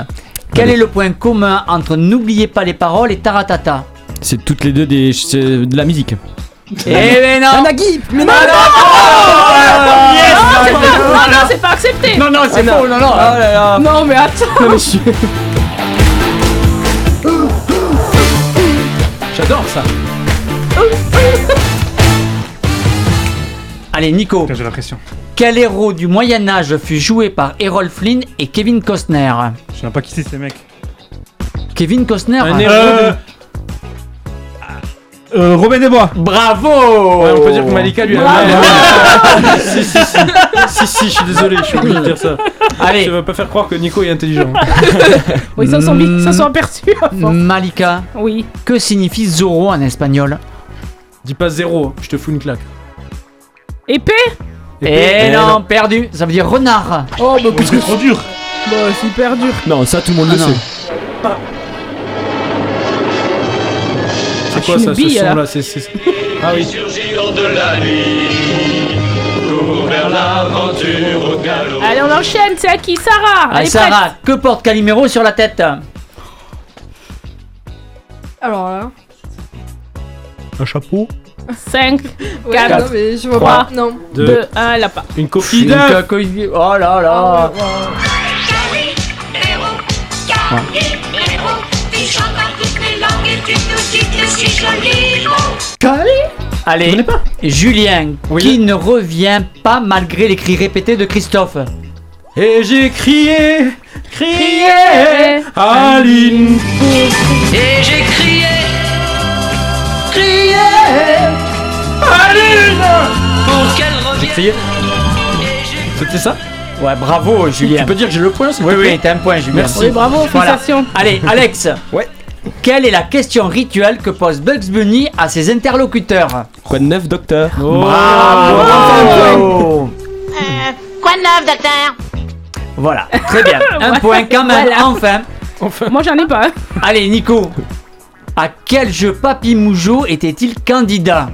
Quel est le point commun entre N'oubliez pas les paroles et Taratata? C'est toutes les deux des, de la musique. Eh ben non Nagui Mais non, Ah, Yes, non, c'est non, pas- non, non, non. non, c'est pas accepté. Non, non, c'est Ah, faux, non, non. Oh là là. Non, mais attends. J'adore ça. Allez, Nico. J'ai la pression. Quel héros du Moyen-Âge fut joué par Errol Flynn et Kevin Costner Je sais même pas qui c'est ces mecs. Kevin Costner Un hein. héros Euh, euh, Robin des Bois. Bravo Ouais, on peut dire que Malika lui a Bravo. si, si, si. si, si, je suis désolé, je suis obligé de dire ça. Allez. Je veux pas faire croire que Nico est intelligent. Oui, ils s'en sont, ils s'en sont aperçus. à force. Malika, Oui. que signifie Zorro en espagnol? Dis pas zéro, je te fous une claque. Épée? Eh Eh non, perdu, ça veut dire renard. Oh, bah, Parce que trop dur. bah, c'est hyper dur. Non, ça tout le monde Ah le non. sait. C'est quoi ça, ce Ah oui. De la nuit, vers l'aventure au galop. Allez, on enchaîne. C'est à qui Sarah Allez, Allez, Sarah, que porte Calimero sur la tête Alors là. Un chapeau 5, Ouais, 4, non, mais je vois Trois. pas. Non. 2, 1, elle a pas. Une coquille Une d'œuf coquille- Oh là là Allez, Julien, qui ne revient pas malgré les cris répétés de Christophe Et j'ai crié, crié, Aline. Et j'ai crié, crié, Aline pour qu'elle revienne. Crié. C'était ça Ouais, bravo Julien. Tu peux dire que j'ai le point, s'il Oui, te plaît oui, t'as un point, Julien. Merci. Oui, bravo, Voilà. félicitations. Allez, Alex. Ouais. Quelle est la question rituelle que pose Bugs Bunny à ses interlocuteurs Quoi de neuf, docteur Oh. Bravo Bravo Quoi de neuf, docteur Voilà, très bien. Un point quand même, Voilà. enfin. Moi, j'en ai pas. Allez, Nico. À quel jeu Papy Moujo était-il candidat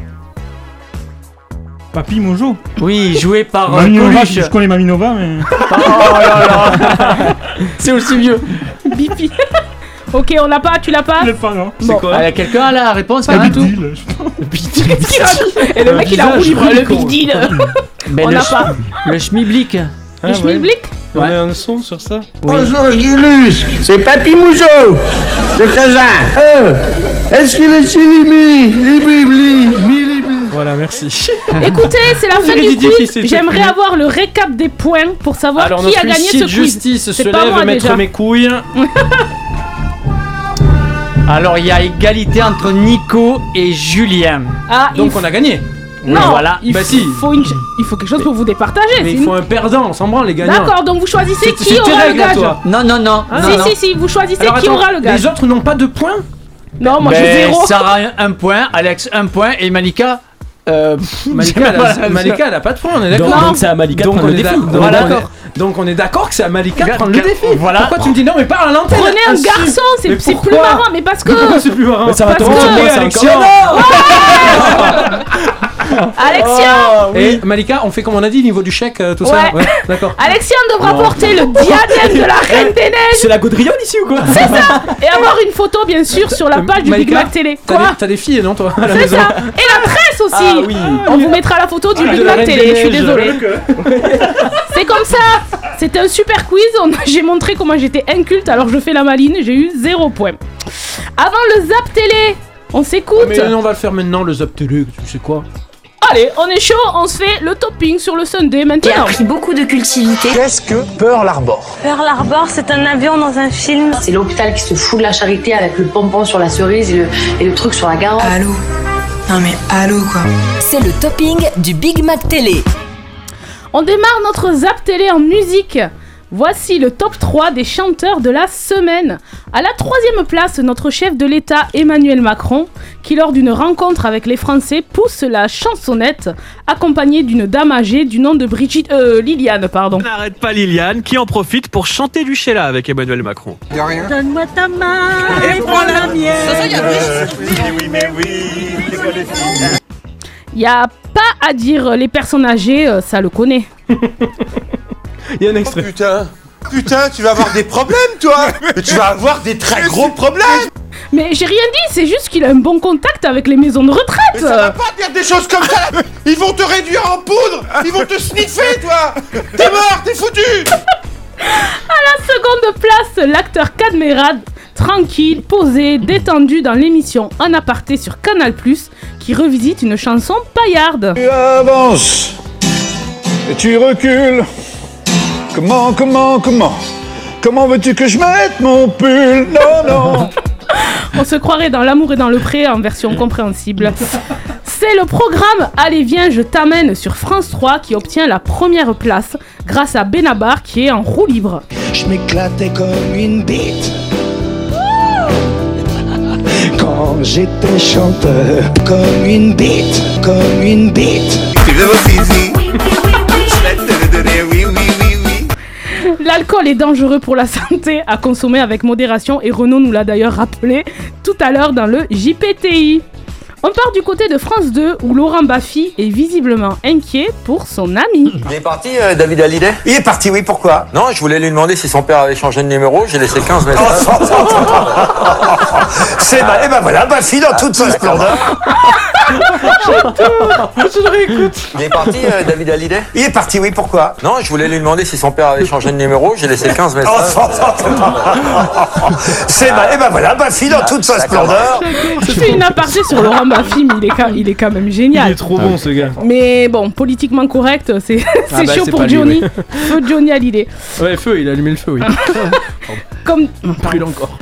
Papy Mojo. Oui, joué par euh, Maminova, Coluche. je je connais Maminova, mais. Oh là là. C'est aussi vieux. Bipi. ok, on l'a pas, tu l'as pas Je l'ai pas, non. C'est Bon. quoi Allez, Quelqu'un a la réponse Pas du tout. Qu'est-ce qu'il raconte Et le mec, il a rougi, je le big deal. Ben, On le, n'a sch- pas. le schmilblick. Ah, Le ouais. schmilblick On a un son sur ça Bonjour Gilus, c'est Papy Moujo, le cousin. Euh, Est-ce qu'il est Chilimi, Libibli, Milibli Voilà, merci. Écoutez, c'est la fin du quiz. J'aimerais avoir le récap des points pour savoir Alors, qui notre a gagné huissier ce de quiz. justice se C'est pas lève, moi mettre déjà. mes couilles. Alors, il y a égalité entre Nico et Julien. Ah, il Donc, on a gagné. Non, voilà. il, Bah si. faut une... il faut quelque chose pour vous départager. Mais il sinon- faut un perdant, on s'en branle, les gagnants. D'accord, donc vous choisissez C'est- qui c'est tes aura le règles à gage. toi. Non, non, non. Ah, non, si, non. si, si, vous choisissez Alors, qui attends, aura le gage. Les autres n'ont pas de points Non, moi j'ai Ben, zéro. Sarah, un point. Alex, un point. Et Malika. Euh, Malika, elle a, Malika, elle a pas de points, on est Donc, d'accord donc c'est à Malika de Donc prendre on, le défi. donc, on est- donc on est d'accord que c'est à Malika de prendre le défi. voilà. Pourquoi tu me dis non mais parle à l'antenne Prenez un garçon, c'est plus marrant, mais parce que. Mais pourquoi c'est plus marrant Mais ça va tomber sur moi, Alexia Alexia. Et Malika, on fait comme on a dit niveau du chèque, euh, tout Ouais. ça. Ouais, d'accord. Alexia devra porter le diadème de la Reine des Neiges. C'est la gaudriole ici ou quoi? C'est ça. Et avoir une photo, bien sûr, sur la page du Big Mac Télé. T'as Quoi? des, t'as des filles, non, toi, à la C'est maison? ça. Et la presse aussi. Ah oui. On vous mettra la photo du Ah, Big la Mac Reine Télé, je suis Neiges. désolée. C'est comme ça. C'était un super quiz, on- j'ai montré comment j'étais inculte, alors je fais la maline, j'ai eu zéro point. Avant le Zap Télé, On s'écoute. Mais on va le faire maintenant, le Zap Télé, tu sais quoi? Allez, on est chaud, on se fait le topping sur le Sunday Qui a maintenant. pris beaucoup de cultivité. Qu'est-ce que Pearl Harbor Pearl Harbor, c'est un avion dans un film. C'est l'hôpital qui se fout de la charité avec le pompon sur la cerise et le, et le truc sur la garde. Allô Non mais allô quoi. C'est le topping du Big Mac Télé. On démarre notre Zap Télé en musique. Voici le top 3 des chanteurs de la semaine. À la troisième place, notre chef de l'État Emmanuel Macron, qui lors d'une rencontre avec les Français pousse la chansonnette, accompagné d'une dame âgée du nom de Brigitte euh, Liliane, pardon. N'arrête pas Liliane qui en profite pour chanter du Sheila avec Emmanuel Macron. Donne-moi ta main et prends la mienne. Il y a pas à dire les personnes âgées, euh, ça le connaît. Il y a un extrait. Putain Putain, tu vas avoir des problèmes, toi Mais Tu vas avoir des très gros problèmes Mais j'ai rien dit, c'est juste qu'il a un bon contact avec les maisons de retraite. Mais ça va pas dire des choses comme ça Ils vont te réduire en poudre Ils vont te sniffer, toi T'es mort, t'es foutu À la seconde place, l'acteur Cadmerad, tranquille, posé, détendu dans l'émission Un aparté sur Canal+, qui revisite une chanson paillarde. Tu avances et tu recules. Comment, comment, comment? Comment veux-tu que je mette mon pull? Non, non. On se croirait dans L'amour et dans le pré en version compréhensible. C'est le programme Allez viens, je t'amène sur France 3 qui obtient la première place grâce à Benabar qui est en roue libre. Je m'éclatais comme une bite. Quand j'étais chanteur Comme une bite, comme une bite. Tu veux L'alcool est dangereux pour la santé, à consommer avec modération et Renaud nous l'a d'ailleurs rappelé tout à l'heure dans le JPTI. On part du côté de France 2 où Laurent Baffy est visiblement inquiet pour son ami. Il est parti, euh, David Hallyday? Il est parti, oui, pourquoi? Non, je voulais lui demander si son père avait changé de numéro, j'ai laissé 15 messages. C'est mal, et ben voilà, Baffy dans toute sa splendeur. Il est parti, euh, David Hallyday? Il est parti, oui, pourquoi? Non, je voulais lui demander si son père avait changé de numéro, j'ai laissé 15 messages. C'est mal, et ben voilà, Baffy dans toute sa splendeur. Je fais une aparté sur Laurent Baffy, mais il est, quand, il est quand même génial. Il est trop bon ce gars. Mais bon, politiquement correct, c'est c'est Ah bah, chaud pour lui, Johnny. Feu Johnny Hallyday. Ouais, feu, il a allumé le feu, oui. Comme, Brûle encore.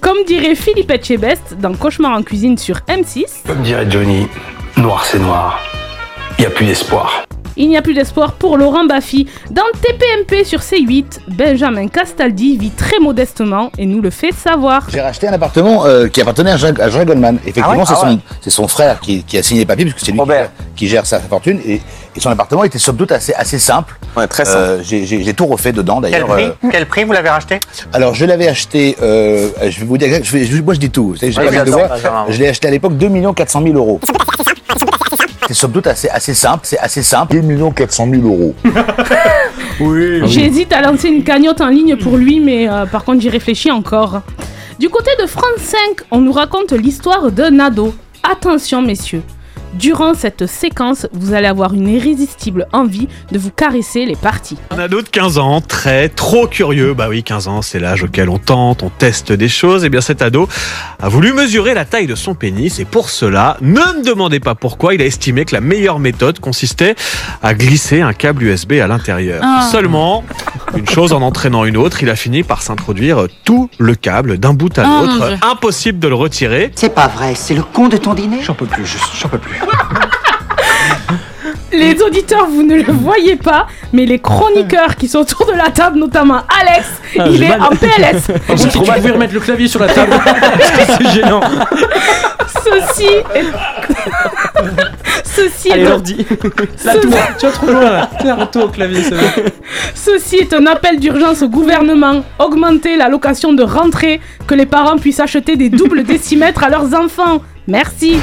comme dirait Philippe Etchebest dans Cauchemar en cuisine sur M6, Comme dirait Johnny, noir c'est noir, il n'y a plus d'espoir. Il n'y a plus d'espoir pour Laurent Baffy. Dans TPMP sur C8, Benjamin Castaldi vit très modestement et nous le fait savoir. J'ai racheté un appartement euh, qui appartenait à Jean, à Jean Goldman. Effectivement, Ah ouais c'est Ah ouais. c'est son frère qui, qui a signé les papiers, puisque c'est lui qui gère, qui gère sa fortune. Et, et son appartement était somme toute assez, assez simple. très simple. Euh, j'ai- J'ai j'ai tout refait dedans, Quel d'ailleurs. prix euh, Quel prix vous l'avez racheté? Alors, je l'avais acheté, euh, je vais vous dire, je vais- je- moi je dis tout. Vous savez, j'ai Ouais, pas mal de j'adore, voix. j'adore. Je l'ai acheté à l'époque 2 400 000 euros. C'est somme toute assez, assez simple, c'est assez simple. 2 400 000 euros. oui. J'hésite à lancer une cagnotte en ligne pour lui, mais euh, par contre j'y réfléchis encore. Du côté de France 5, on nous raconte l'histoire d'un ado. Attention messieurs, durant cette séquence, vous allez avoir une irrésistible envie de vous caresser les parties. Un ado de 15 ans, très, trop curieux. Bah oui, 15 ans, c'est l'âge auquel on tente, on teste des choses. Et bien cet ado a voulu mesurer la taille de son pénis. Et pour cela, ne me demandez pas pourquoi, il a estimé que la meilleure méthode consistait à glisser un câble USB à l'intérieur. Ah. Seulement, une chose en entraînant une autre, il a fini par s'introduire tout le câble d'un bout à mon l'autre. Impossible de le retirer. C'est pas vrai, c'est le con de ton dîner? J'en peux plus, juste, j'en peux plus. Les auditeurs, vous ne le voyez pas, mais les chroniqueurs qui sont autour de la table, notamment Alex, Ah, il j'ai est mal. en PLS. J'ai trop mal. Vous pouvez remettre le clavier sur la table. c'est gênant. Ceci est... Ceci Allez, est... l'ordi. La tour. Tu vas trop loin là. Tiens, Arrête-toi au clavier, ça va. Ceci est un appel d'urgence au gouvernement. Augmenter l'allocation de rentrée, que les parents puissent acheter des doubles décimètres à leurs enfants. Merci.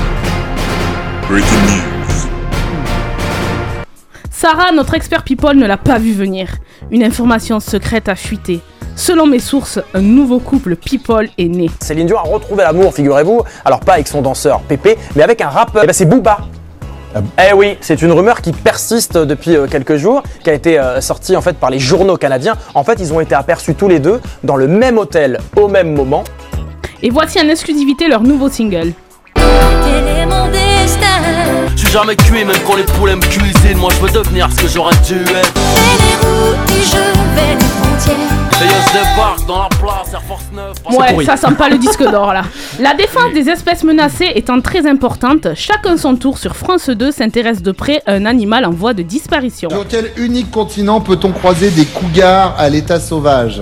Sarah, notre expert people, ne l'a pas vu venir. Une information secrète a fuité. Selon mes sources, un nouveau couple people est né. Céline Dion a retrouvé l'amour, figurez-vous. Alors pas avec son danseur Pépé, mais avec un rappeur. Et ben c'est Booba. Eh oui, c'est une rumeur qui persiste depuis euh, quelques jours, qui a été euh, sortie en fait par les journaux canadiens. En fait, ils ont été aperçus tous les deux dans le même hôtel au même moment. Et voici en exclusivité leur nouveau single. Quel est mon destin Je suis jamais cuit, même quand les poulets me cuisinent. Moi je veux devenir ce que j'aurais dû être. Et les routes et je vais les frontières Et je débarque dans la place Air Force 9. Ouais, ça sent pas le disque d'or là. La défense des espèces menacées étant très importante, chacun son tour sur France 2 s'intéresse de près à un animal en voie de disparition. Sur quel unique continent peut-on croiser des cougars à l'état sauvage?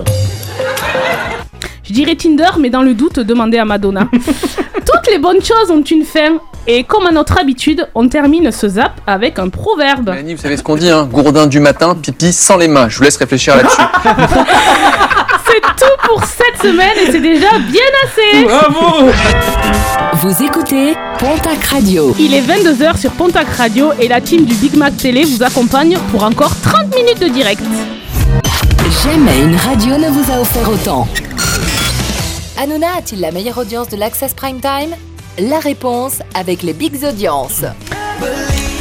Je dirais Tinder, mais dans le doute, demandez à Madonna. Toutes les bonnes choses ont une fin. Et comme à notre habitude, on termine ce zap avec un proverbe. Mélanie, vous savez ce qu'on dit, hein Gourdin du matin, pipi sans les mains. Je vous laisse réfléchir là-dessus. C'est tout pour cette semaine et c'est déjà bien assez. Bravo Vous écoutez Pontac Radio. Il est 22h sur Pontac Radio et la team du Big Mac Télé vous accompagne pour encore 30 minutes de direct. Jamais une radio ne vous a offert autant. Hanouna a-t-il la meilleure audience de l'Access Prime Time? La réponse avec les Bigs Audiences.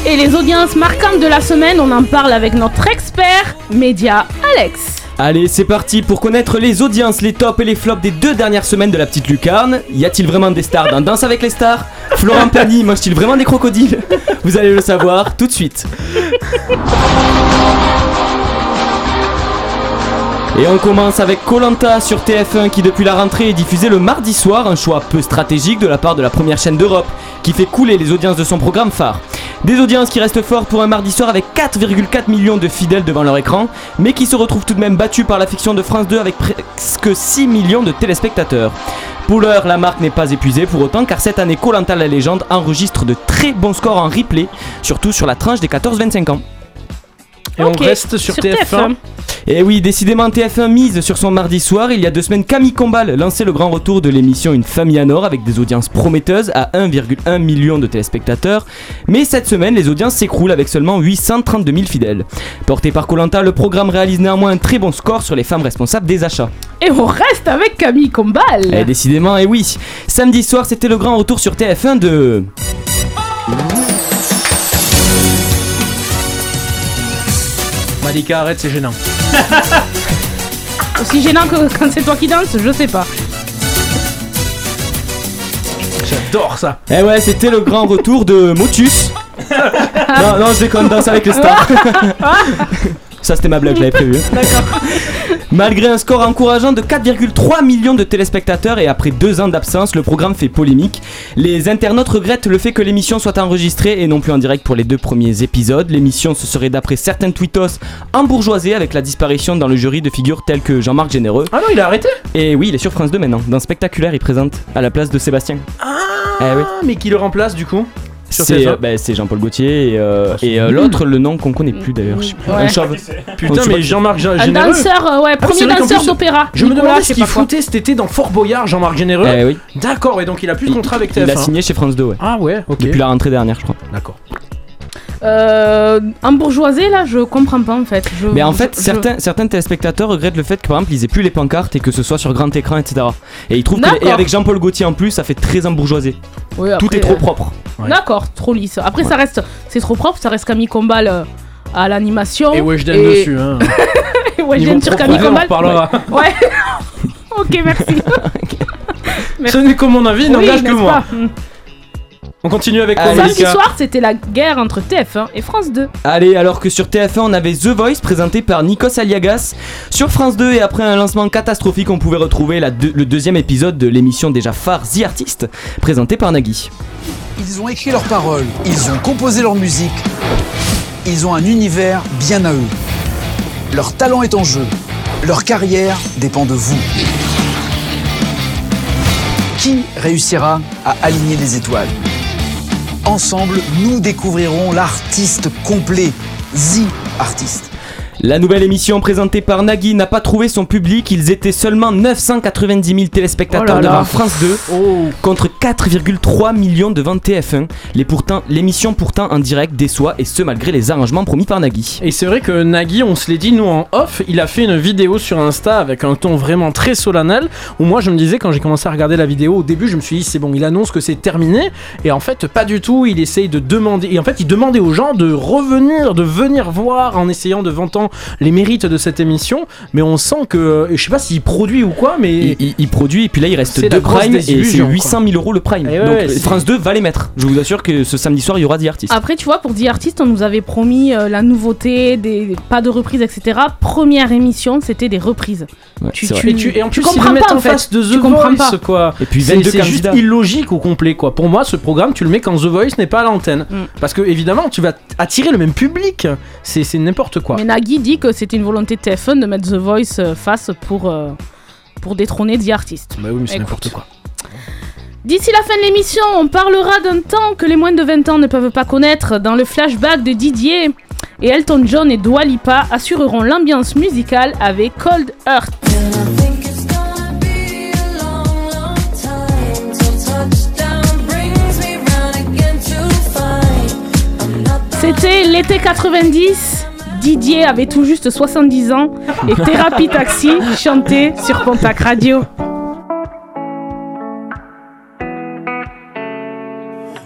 Et les audiences marquantes de la semaine, on en parle avec notre expert média Alex. Allez, c'est parti pour connaître les audiences, les tops et les flops des deux dernières semaines de la petite lucarne. Y a-t-il vraiment des stars dans Danse avec les stars? Florent Pagny mange-t-il vraiment des crocodiles? Vous allez le savoir tout de suite. Et on commence avec Colanta sur TF1 qui depuis la rentrée est diffusé le mardi soir, un choix peu stratégique de la part de la première chaîne d'Europe qui fait couler les audiences de son programme phare. Des audiences qui restent fortes pour un mardi soir avec 4,4 millions de fidèles devant leur écran, mais qui se retrouvent tout de même battues par la fiction de France 2 avec presque 6 millions de téléspectateurs. Pour l'heure, la marque n'est pas épuisée pour autant car cette année Colanta la légende enregistre de très bons scores en replay, surtout sur la tranche des 14-25 ans. Et on reste sur, TF1. Et oui, décidément TF1 mise sur son mardi soir. Il y a deux semaines, Camille Combal lançait le grand retour de l'émission Une famille à Nord avec des audiences prometteuses à 1,1 million de téléspectateurs. Mais cette semaine, les audiences s'écroulent avec seulement 832 000 fidèles. Porté par Colanta, le programme réalise néanmoins un très bon score sur les femmes responsables des achats. Et on reste avec Camille Combal. Et décidément, et oui, samedi soir, c'était le grand retour sur TF1 de. Malika, arrête, c'est gênant. Aussi gênant que quand c'est toi qui danses, je sais pas. J'adore ça. Eh ouais, c'était le grand retour de Motus. non, non, je déconne, danse avec les stars. Ça, c'était ma blague, je l'avais prévu. D'accord. Malgré un score encourageant de 4,3 millions de téléspectateurs et après deux ans d'absence, le programme fait polémique. Les internautes regrettent le fait que l'émission soit enregistrée et non plus en direct pour les deux premiers épisodes. L'émission se serait d'après certains tweetos embourgeoisée avec la disparition dans le jury de figures telles que Jean-Marc Généreux. Ah non, il a arrêté Et oui, il est sur France 2 maintenant. Dans Spectaculaire, il présente à la place de Sébastien. Ah, Eh oui. mais qui le remplace du coup? C'est TF1? euh, bah, c'est Jean-Paul Gaultier et, euh, Ah, et euh, l'autre, le nom qu'on connaît plus d'ailleurs. je sais plus. Ouais. Un chauve. Putain, mais. Jean-Marc Gé- Un Généreux. danseur, euh, ouais, Ah, premier danseur d'opéra. Je me demandais ce qu'il foutait cet été dans Fort Boyard, Jean-Marc Généreux. Eh oui. D'accord, et donc il a plus de contrat avec TF1. Il a signé chez France 2, ouais. Ah ouais, ok. Depuis la rentrée dernière, je crois. D'accord. Euh, en bourgeoisie, là, je comprends pas en fait. Je- Mais en fait, je- certains, certains téléspectateurs regrettent le fait que par exemple ils aient plus les pancartes et que ce soit sur grand écran, etc. Et ils trouvent que, D'accord. et avec Jean-Paul Gaultier en plus, ça fait très embourgeoisé. Oui, Tout est trop euh, propre. D'accord, trop lisse. Après, ça reste, c'est trop propre, ça reste Camille Combal euh, à l'animation. Et Weshden dessus, hein. et Weshden sur Camille Combal. reparlera. Ouais. ok, merci. Ce n'est que mon avis, Oui, n'engage que moi. pas? On continue avec quoi. Samedi Malika soir, c'était la guerre entre TF1 et France 2. Allez, alors que sur TF1 on avait The Voice présenté par Nikos Aliagas. Sur France 2 et après un lancement catastrophique, on pouvait retrouver la deux- le deuxième épisode de l'émission déjà phare The Artist, présenté par Nagui. Ils ont écrit leurs paroles, ils ont composé leur musique, ils ont un univers bien à eux. Leur talent est en jeu, leur carrière dépend de vous. Qui réussira à aligner les étoiles? Ensemble, nous découvrirons l'artiste complet, The Artist. La nouvelle émission présentée par Nagui n'a pas trouvé son public, ils étaient seulement 990 000 téléspectateurs Oh là là. devant France 2 contre 4,3 millions devant TF1. Les pourtant- L'émission pourtant en direct déçoit et ce malgré les arrangements promis par Nagui. Et c'est vrai que Nagui, on se l'est dit nous en off, il a fait une vidéo sur Insta avec un ton vraiment très solennel. Où moi je me disais quand j'ai commencé à regarder la vidéo au début, je me suis dit c'est bon, il annonce que c'est terminé. Et en fait, pas du tout. Il essaye de demander. Et en fait, il demandait aux gens de revenir, de venir voir en essayant de vantant les mérites de cette émission, mais on sent que, je sais pas s'il produit ou quoi, mais Il, il- il produit et puis là il reste deux primes et c'est désillusion, 800 000 euros le prime. Et ouais, Donc ouais, France 2 va les mettre. Je vous assure que ce samedi soir il y aura 10 artistes. Après, tu vois, pour The Artist, on nous avait promis euh, la nouveauté, des, pas de reprises, etc. Première émission, c'était des reprises. Ouais, tu, tu- tu, et en tu plus, ils comprends le mettent pas en en fait. face de tu The comprends Voice, pas. quoi. Et puis C'est 22 c'est juste illogique au complet, quoi. Pour moi, ce programme, tu le mets quand The Voice n'est pas à l'antenne. Mm. Parce que, évidemment, tu vas attirer le même public. C'est c'est n'importe quoi. Mais Nagui dit que c'était une volonté de TF1 de mettre The Voice euh, face pour, euh, pour détrôner The Artist. Bah oui, mais c'est n'importe quoi. D'ici la fin de l'émission, on parlera d'un temps que les moins de 20 ans ne peuvent pas connaître dans le flashback de Didier. Et Elton John et Dua Lipa assureront l'ambiance musicale avec Cold Earth. C'était l'été 90. Didier avait tout juste 70 ans et Thérapie Taxi chantait sur Pontac Radio.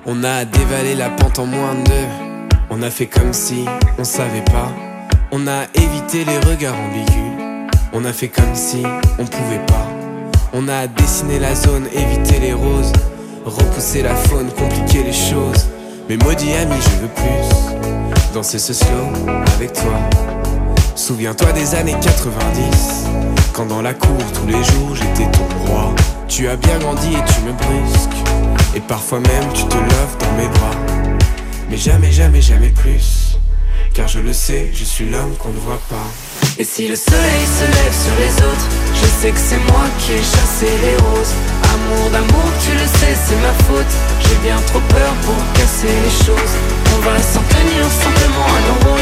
On a dévalé la pente en moins de deux. On a fait comme si on savait pas. On a évité les regards ambigus. On a fait comme si on pouvait pas. On a dessiné la zone, évité les roses. Repousser la faune, compliquer les choses. Mais maudit ami, je veux plus. Danser ce slow avec toi. Souviens-toi des années 90. Quand dans la cour tous les jours j'étais ton roi. Tu as bien grandi et tu me brusques. Et parfois même tu te lèves dans mes bras. Mais jamais, jamais, jamais plus. Car je le sais, je suis l'homme qu'on ne voit pas. Et si le soleil se lève sur les autres, je sais que c'est moi qui ai chassé les roses. Amour d'amour, tu le sais, c'est ma faute. J'ai bien trop peur pour casser les choses. On va s'en tenir simplement à nos.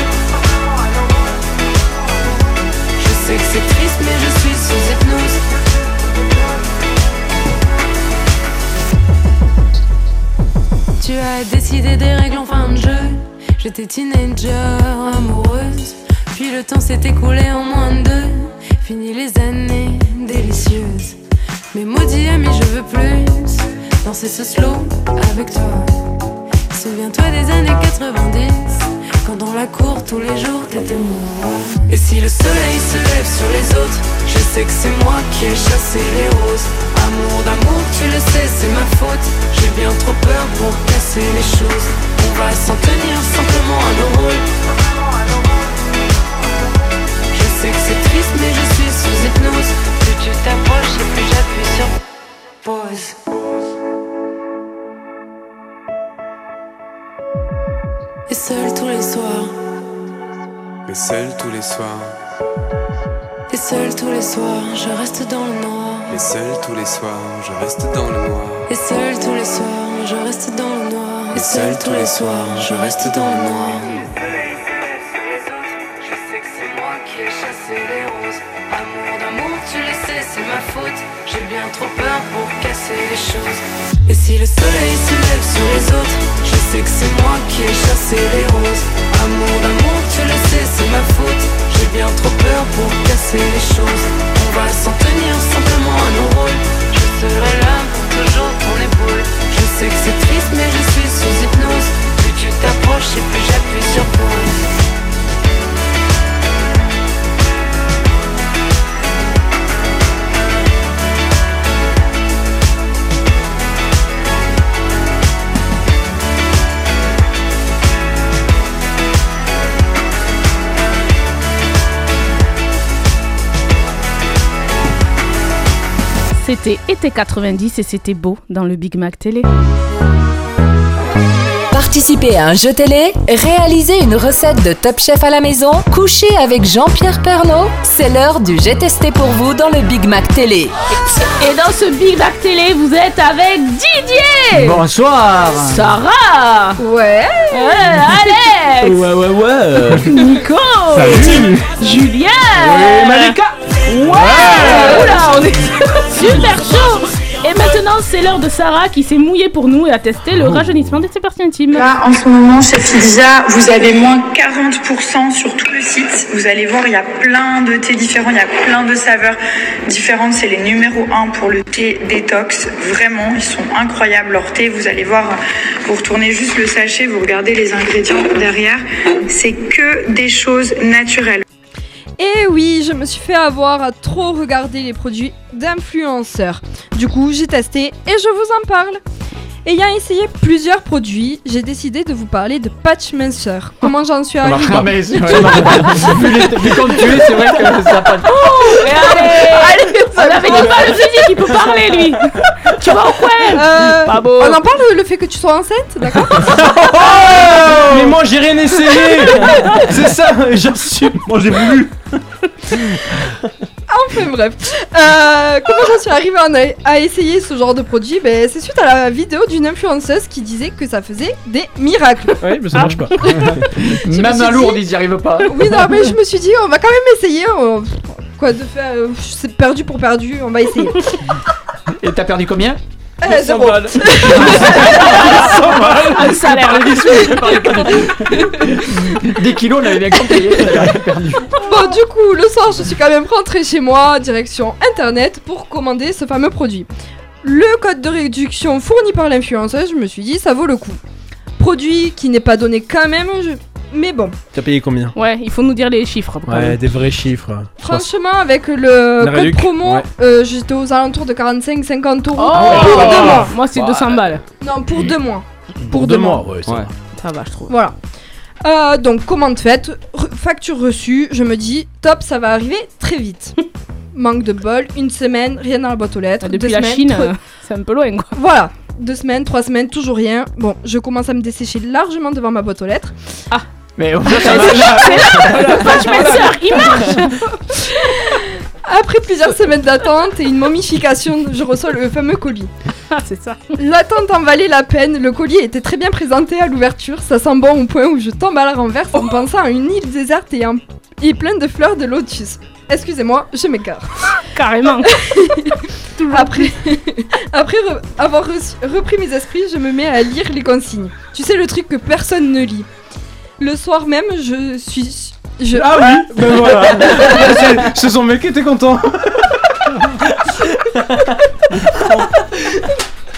Je sais que c'est triste, mais je suis sous hypnose. Tu as décidé des règles en fin de jeu. J'étais teenager, amoureuse. Puis le temps s'est écoulé en moins de deux. Fini les années délicieuses. Mais maudit ami, je veux plus danser ce slow avec toi. Souviens-toi des années 90. Quand dans la cour tous les jours t'étais mon roi. Et si le soleil se lève sur les autres, je sais que c'est moi qui ai chassé les roses. Amour d'amour, tu le sais, c'est ma faute. J'ai bien trop peur pour casser les choses. On va s'en tenir simplement à nos rôles. Je sais que c'est triste, mais je suis sous hypnose. Tu t'approches et plus j'appuie sur pause. Et seul tous les soirs, Mais seul tous les soirs, et seul tous les soirs, je reste dans le noir. mais seul tous les soirs, je reste dans le noir. Et seul tous les soirs, je reste dans le noir. Et seul tous les soirs, je reste dans le noir. Je sais que c'est moi qui ai chassé les c'est ma faute. J'ai bien trop peur pour casser les choses. Et si le soleil se lève sur les autres, je sais que c'est moi qui ai chassé les roses. Amour d'amour, tu le sais, c'est ma faute. J'ai bien trop peur pour casser les choses. On va s'en tenir simplement à nos rôles. Je serai là pour toujours ton épaule. Je sais que c'est triste, mais je suis sous hypnose. Plus tu t'approches et plus j'appuie sur pause. C'était été 90 et c'était beau dans le Big Mac Télé. Participez à un jeu télé, réalisez une recette de Top Chef à la maison, couchez avec Jean-Pierre Pernaud. C'est l'heure du J'ai testé pour vous dans le Big Mac Télé. Et dans ce Big Mac Télé, vous êtes avec Didier Bonsoir Sarah Ouais Alex Ouais, ouais, ouais. Nico Salut. Julien Ouais, Malika. Ouais, Oula, on est super chaud Et maintenant, c'est l'heure de Sarah qui s'est mouillée pour nous et a testé le rajeunissement de ses parties intimes. Là, en ce moment, chez Pizza, vous avez moins 40% sur tout le site. Vous allez voir, il y a plein de thés différents, il y a plein de saveurs différentes. C'est les numéros 1 pour le thé détox. Vraiment, ils sont incroyables, leurs thés. Vous allez voir, vous retournez juste le sachet, vous regardez les ingrédients derrière. C'est que des choses naturelles. Eh oui, je me suis fait avoir à trop regarder les produits d'influenceurs. Du coup, j'ai testé et je vous en parle. Ayant essayé plusieurs produits, j'ai décidé de vous parler de patch minceur. Comment j'en suis arrivée Ah, mais c'est- ouais. Vu comme tu es, c'est vrai que ça a pas de- Mais allez, On avait dit pas le physique, il peut parler lui. Tu vas au coin. Euh, Pas beau. On en parle le fait que tu sois enceinte, d'accord Mais moi j'ai rien essayé. C'est ça, j'assume. Moi j'ai voulu Enfin bref. Euh, comment j'en suis arrivée à essayer ce genre de produit? Ben, C'est suite à la vidéo d'une influenceuse qui disait que ça faisait des miracles. Oui, mais ça marche pas. Même à lourd, ils y arrivent pas. Oui, non, mais je me suis dit, on va quand même essayer. euh, quoi de faire? Euh, C'est perdu pour perdu, on va essayer. Et t'as perdu combien? Un salaire Parlais des sous, je parlais pas du tout. Des kilos, on avait bien compris. perdu. Bon, du coup, le soir, je suis quand même rentrée chez moi, direction internet, pour commander ce fameux produit. Le code de réduction fourni par l'influenceuse, je me suis dit, ça vaut le coup. Produit qui n'est pas donné quand même, je- mais bon. T'as payé combien Ouais, il faut nous dire les chiffres. quand Ouais, même. des vrais chiffres. Franchement, avec le La code réduc, promo, ouais. euh, j'étais aux alentours de 45-50 euros Oh pour deux mois. Moi c'est Ouais. 200 balles. Non, pour deux mois. Pour deux mois, ouais, ça va. Ça va, je trouve. Voilà. Euh, donc, commande faite, re- facture reçue, je me dis, top, ça va arriver très vite. Manque de bol, une semaine, rien dans la boîte aux lettres. Depuis deux la semaines, Chine, trois- euh, c'est un peu loin quoi. Voilà, deux semaines, trois semaines, toujours rien. Bon, je commence à me dessécher largement devant ma boîte aux lettres. Ah Mais au C'est ça là, marche. le patch minceur, il marche Après plusieurs semaines d'attente et une momification, je reçois le fameux colis. Ah, c'est ça. L'attente en valait la peine, le colis était très bien présenté à l'ouverture, ça sent bon au point où je tombe à la renverse en pensant à une île déserte et, en- et pleine de fleurs de lotus. Excusez-moi, je m'écarte. Carrément. Après, après re- avoir reçu- repris mes esprits, je me mets à lire les consignes. Tu sais, le truc que personne ne lit. Le soir même, je suis. Je... Ah oui, ben voilà. C'est- son mec qui était content.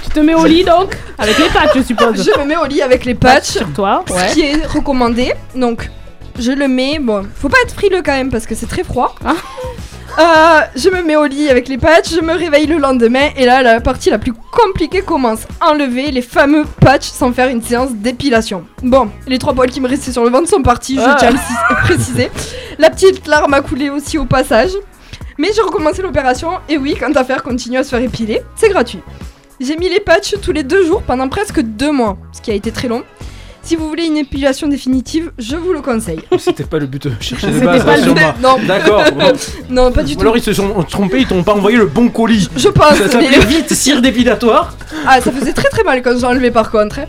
Tu te mets au lit donc Avec les pattes, je suppose. Je me mets au lit avec les patchs. Sur toi, ouais. Ce qui est recommandé. Donc, je le mets. Bon, faut pas être frileux quand même parce que c'est très froid. Ah. Euh, je me mets au lit avec les patchs, je me réveille le lendemain et là la partie la plus compliquée commence. Enlever les fameux patchs sans faire une séance d'épilation. Bon, les trois poils qui me restaient sur le ventre sont partis, je Ah. tiens à le préciser. La petite larme a coulé aussi au passage. Mais j'ai recommencé l'opération et oui, quant à faire continuer à se faire épiler, c'est gratuit. J'ai mis les patchs tous les deux jours pendant presque deux mois, ce qui a été très long. Si vous voulez une épilation définitive, je vous le conseille. C'était pas le but de chercher des bases, pas le but, non. D'accord. bon. Non, pas du Ou tout. alors ils se sont trompés, ils t'ont pas envoyé le bon colis. Je pense, Ça s'appelait vite cire dépilatoire. Ah, ça faisait très très mal quand j'ai enlevé par contre. hein.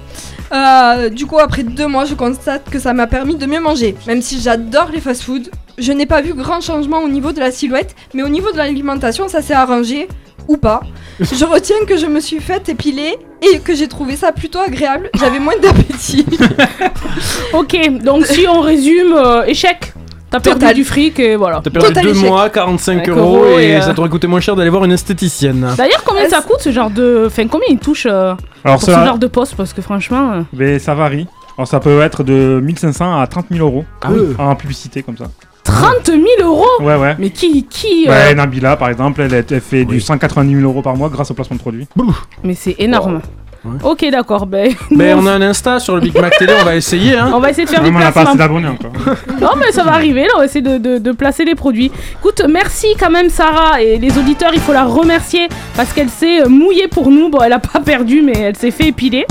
Euh, du coup, après deux mois, je constate que ça m'a permis de mieux manger. Même si j'adore les fast-foods, je n'ai pas vu grand changement au niveau de la silhouette, mais au niveau de l'alimentation, ça s'est arrangé ou pas. Je retiens que je me suis fait épiler et que j'ai trouvé ça plutôt agréable. J'avais moins d'appétit. Ok, donc si on résume, euh, échec. T'as perdu Total. du fric et voilà. T'as perdu deux mois, 45 Avec euros euros et, et, euh, ça t'aurait coûté moins cher d'aller voir une esthéticienne. D'ailleurs, combien ça coûte ce genre de. Enfin, combien il touche euh, Alors, pour ça- ce genre de poste? Parce que franchement. euh, Mais ça varie. Alors ça peut être de 1500 à 30 000 euros Ah oui. en publicité comme ça. 30 000 euros Ouais, ouais. Mais qui. qui euh, Ouais, Nabila par exemple, elle, elle fait du 190 000 euros par mois grâce au placement de produits. Mais c'est énorme. Ok, d'accord. Ben, Mais nous, on a un Insta sur le Big Mac Télé, on va essayer. Hein. On va essayer de faire Non, des mais on n'a pas placements. assez d'abonnés encore. Non, mais ça va arriver, là, on va essayer de, de- de placer les produits. Écoute, merci quand même, Sarah, et les auditeurs, il faut la remercier parce qu'elle s'est mouillée pour nous. Bon, elle a pas perdu, mais elle s'est fait épiler.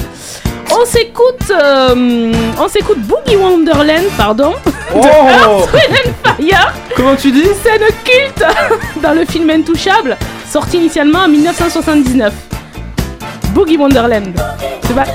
On s'écoute, euh, on s'écoute Boogie Wonderland, pardon, Oh de Earth, Wind and Fire. Comment tu dis? Scène culte dans le film Intouchable, sorti initialement en 1979. Boogie Wonderland. C'est pas...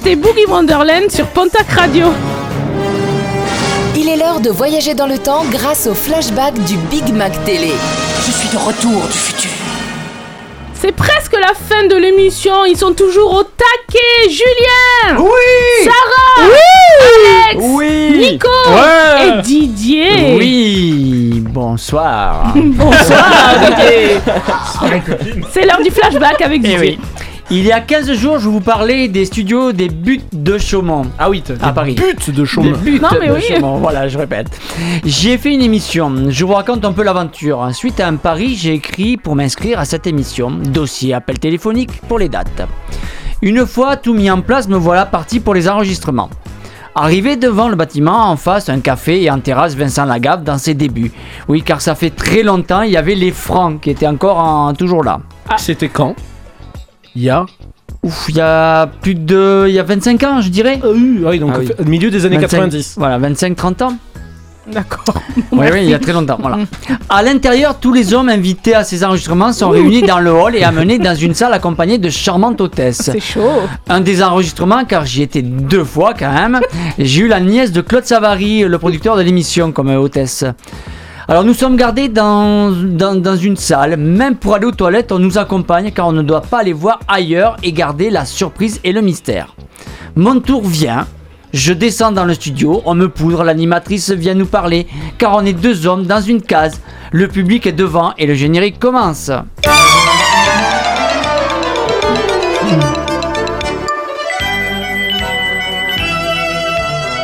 C'était Boogie Wonderland sur Pontac Radio. Il est l'heure de voyager dans le temps grâce au flashback du Big Mac Télé. Je suis de retour du futur. C'est presque la fin de l'émission. Ils sont toujours au taquet. Julien. Oui. Sarah. Alex. Oui. Nico. Ouais. Et Didier. Oui, bonsoir. Bonsoir Didier. C'est l'heure du flashback avec Eh Didier. oui. Il y a 15 jours, je vous parlais des studios des buts de Chaumont. Ah oui, à Paris. Buts de Chaumont. Des buts Non, mais de oui. Chaumont, voilà, je répète. J'ai fait une émission, je vous raconte un peu l'aventure. Suite à un pari, j'ai écrit pour m'inscrire à cette émission. Dossier, appel téléphonique pour les dates. Une fois tout mis en place, me voilà parti pour les enregistrements. Arrivé devant le bâtiment, en face, un café et en terrasse Vincent Lagave dans ses débuts. Oui, car ça fait très longtemps, il y avait les Francs qui étaient encore en- toujours là. C'était quand? Il y a Ouf, il y a plus de. Il y a 25 ans, je dirais. Ah oui, donc au milieu des années 90. Voilà, 25-30 ans. D'accord. Oui, oui, il y a très longtemps. Voilà. À l'intérieur, tous les hommes invités à ces enregistrements sont réunis dans le hall et amenés dans une salle accompagnés de charmantes hôtesses. C'est chaud. Un des enregistrements, car j'y étais deux fois quand même, j'ai eu la nièce de Claude Savary, le producteur de l'émission, comme hôtesse. Alors nous sommes gardés dans, une salle, même pour aller aux toilettes, on nous accompagne car on ne doit pas aller voir ailleurs et garder la surprise et le mystère. Mon tour vient, je descends dans le studio, on me poudre, l'animatrice vient nous parler, car on est deux hommes dans une case. Le public est devant et le générique commence.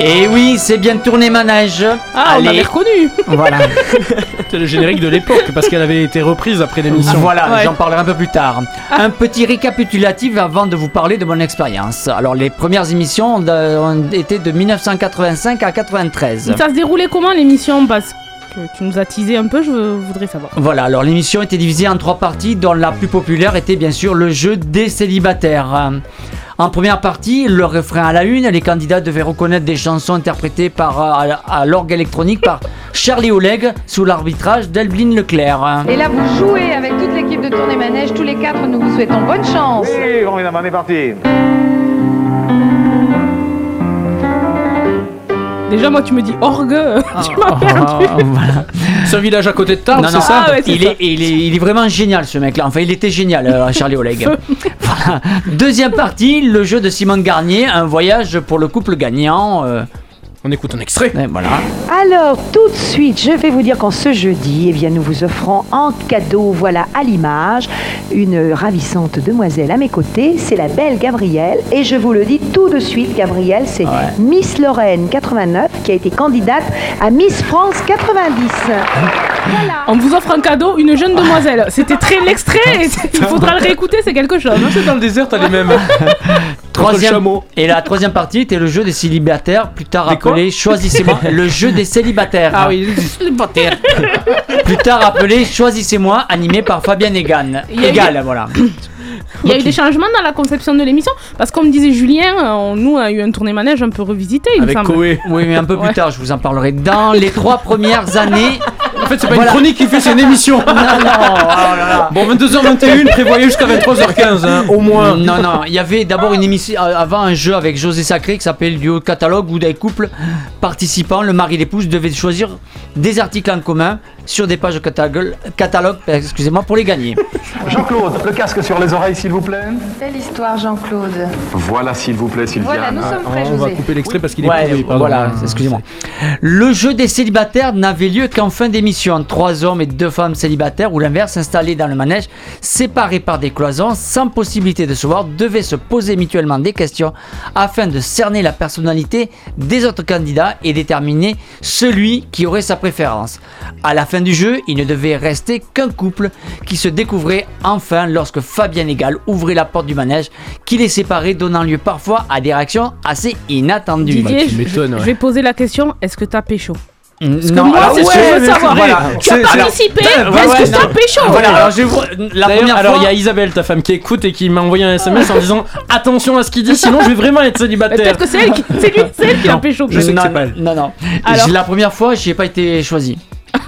Et oui, c'est bien tourné manège. Ah, on avait reconnu. Voilà. C'est le générique de l'époque parce qu'elle avait été reprise après l'émission. Voilà, Ouais. j'en parlerai un peu plus tard. Un petit récapitulatif avant de vous parler de mon expérience. Alors, les premières émissions ont, été de 1985 à 93. Ça se déroulait comment l'émission? Parce que tu nous as teasé un peu, je voudrais savoir. Voilà, alors l'émission était divisée en trois parties, dont la plus populaire était bien sûr le jeu des célibataires. En première partie, le refrain à la une, les candidats devaient reconnaître des chansons interprétées par, euh, à, à l'orgue électronique par Charlie Oleg sous l'arbitrage d'Elbline Leclerc. Et là, vous jouez avec toute l'équipe de Tournée Manège. Tous les quatre, nous vous souhaitons bonne chance. Oui, on est parti. Déjà, moi, tu me dis orgue, tu Ah, m'as perdu. voilà. C'est un village à côté de Tarbes, c'est ça Ah ouais, il, ça. est, il, est, il est vraiment génial ce mec-là. Enfin, il était génial, euh, Charlie Oleg. Voilà. Deuxième partie, le jeu de Simone Garnier, un voyage pour le couple gagnant. euh, On écoute un extrait. et voilà. Alors, tout de suite, je vais vous dire qu'en ce jeudi, eh bien, nous vous offrons en cadeau, voilà à l'image, une ravissante demoiselle à mes côtés. C'est la belle Gabrielle. Et je vous le dis tout de suite, Gabrielle, c'est Miss Lorraine 89 qui a été candidate à Miss France 90. On vous offre un cadeau, une jeune demoiselle. C'était très l'extrait, il faudra le réécouter, c'est quelque chose. hein. C'est dans le désert, t'as les mêmes. Troisième, et la troisième partie était le jeu des célibataires, plus tard appelé Choisissez-moi, le jeu des célibataires. Ah oui, Plus tard appelé Choisissez-moi, animé par Fabien Egan. Égal, voilà. Il y a eu des changements dans la conception de l'émission, parce que comme disait Julien, on- nous on a eu un tourné manège un peu revisité, il me Avec semble. Koé. Oui, mais un peu plus Ouais. tard, je vous en parlerai. Dans les trois premières années. En fait, c'est pas Voilà. une chronique qui fait, c'est une émission. Non, non, oh là là. Bon, 22h21, prévoyez jusqu'à 23h15, hein, au moins. Non, non, il y avait d'abord une émission, euh, avant un jeu avec José Sacré qui s'appelle Duo Catalogue où des couples participants, le mari et l'épouse, devaient choisir des articles en commun sur des pages catalogue, catalogue excusez-moi, pour les gagner. Jean-Claude, le casque sur les oreilles, s'il vous plaît. Belle histoire, Jean-Claude. Voilà, s'il vous plaît, Sylviane. Voilà, nous sommes prêts, On va couper l'extrait parce qu'il est Ouais, voilà, excusez-moi. Le jeu des célibataires n'avait lieu qu'en fin d'émission. Trois hommes et deux femmes célibataires, ou l'inverse, installés dans le manège, séparés par des cloisons, sans possibilité de se voir, devaient se poser mutuellement des questions afin de cerner la personnalité des autres candidats et déterminer celui qui aurait sa préférence. À la fin du jeu, il ne devait rester qu'un couple qui se découvrait enfin lorsque Fabien Egal ouvrait la porte du manège qui les séparait, donnant lieu parfois à des réactions assez inattendues. Didier, tu je, je vais poser la question est-ce que t'as pécho? Moi, c'est ce que je veux savoir. Voilà. Tu as C'est- participé, mais est-ce Ouais, que t'as non. pécho Voilà, alors je vais vous- la première alors fois. il y a Isabelle, ta femme, qui écoute et qui m'a envoyé un SMS en disant attention à ce qu'il dit, sinon je vais vraiment être Mais célibataire. Peut-être que c'est elle qui, c'est c'est elle qui a pécho. je sais que non, c'est pas elle. Non, non. La première fois, j'ai pas été choisi.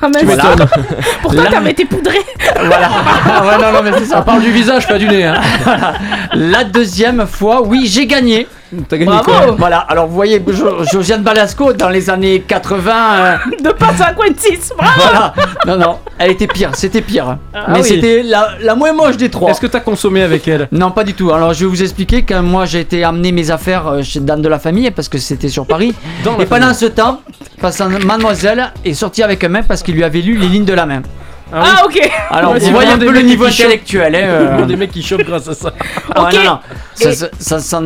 Ah, mince. Voilà. Pourtant, t'avais été poudré. voilà. ouais, non, non, mais c'est On ça. parle du visage, pas du nez. Hein. La deuxième fois, oui, j'ai gagné. T'as gagné Bravo. quoi Voilà, alors vous voyez, Jo- Josiane Balasco, dans les années 80. euh, De pas 56, bravo voilà. Non, non, elle était pire, c'était pire. Ah Mais oui. c'était la, la moins moche des trois. Est-ce que t'as consommé avec elle? Non, pas du tout. Alors, je vais vous expliquer quand moi j'ai été amener mes affaires euh, chez Dan de la famille parce que c'était sur Paris. Dans Et pendant famille. ce temps, passant- mademoiselle est sortie avec un mec parce qu'il lui avait lu les lignes de la main. Ah, ok Alors, Ouais, vous c'est voyez un peu des le niveau intellectuel. Hein, euh. Des mecs qui chopent grâce à ça. Ah ouais, Ok. non, non. Ça, Et- ça, ça- ça-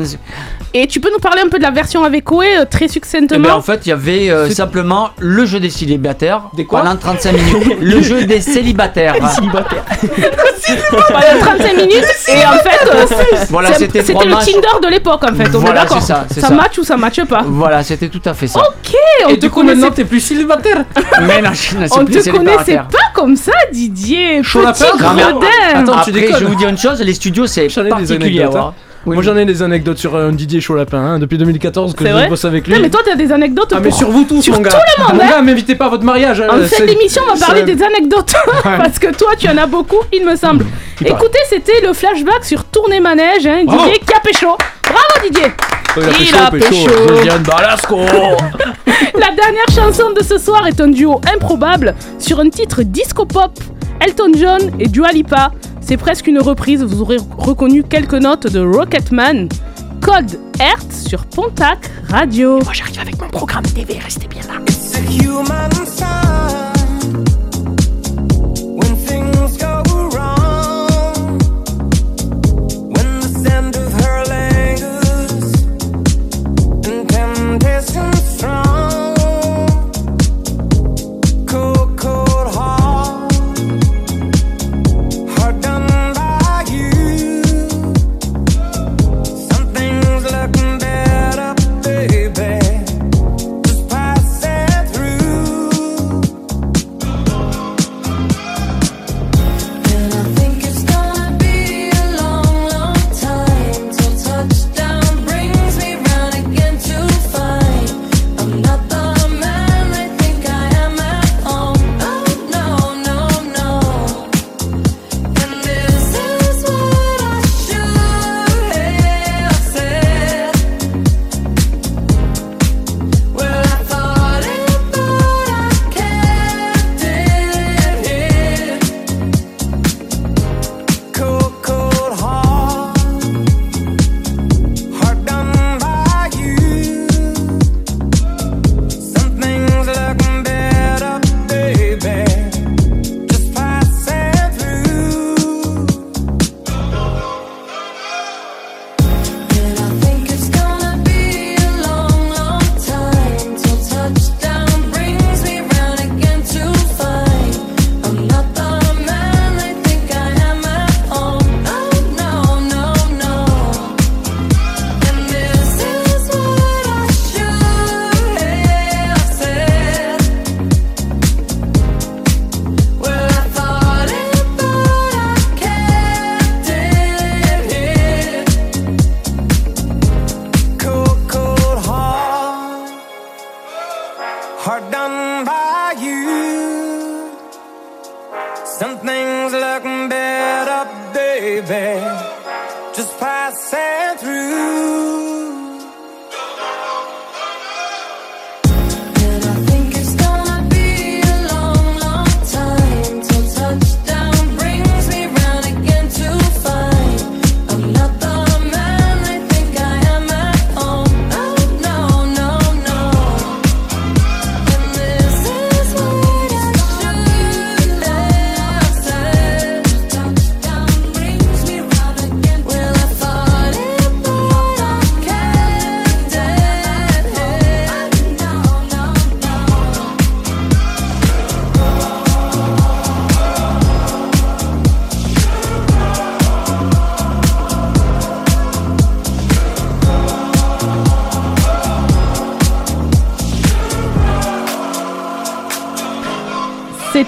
Et tu peux nous parler un peu de la version avec Koé euh, très Eh succinctement ben, en fait, il y avait euh, simplement le jeu des célibataires Des quoi pendant 35 minutes. le jeu des célibataires. Pendant 35 minutes et en fait euh, Voilà, c'était le. Tinder de l'époque en fait, on est Voilà, d'accord. c'est ça, ça ça. match ou ça matche pas. Voilà, c'était tout à fait ça. Ok, on Et te du coup, maintenant, connaissait, t'es plus célibataire Mais non, je ne on te connaissait pas comme ça Didier? Chaud gredin. attends, tu Après, déconnes. je vais vous dire une chose, les studios, c'est J'en ai des particulier à anecdotes. voir. Moi j'en ai des anecdotes sur euh, Didier Chaulapin hein, depuis 2014 que C'est je bosse avec lui. Non mais toi t'as des anecdotes ah mais pour- sur vous tous sur mon gars. tout le monde, Mon hein. gars, m'invitez pas à votre mariage. hein, En fin c'est- d'émission, on va parler c'est- des anecdotes parce que toi tu en as beaucoup, il me semble. Paraît. Écoutez, c'était le flashback sur Tournée Manège, hein, Bravo. Didier qui a pécho. Bravo Didier il a pécho, a pécho. pécho. Josiane Balasco. La dernière chanson de ce soir est un duo improbable sur un titre disco pop. Elton John et Dua Lipa. C'est presque une reprise, vous aurez reconnu quelques notes de Rocketman. Code Hertz sur Pontac Radio. Moi j'arrive avec mon programme TV, restez bien là.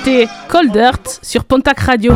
C'était Cold Earth sur Pontac Radio.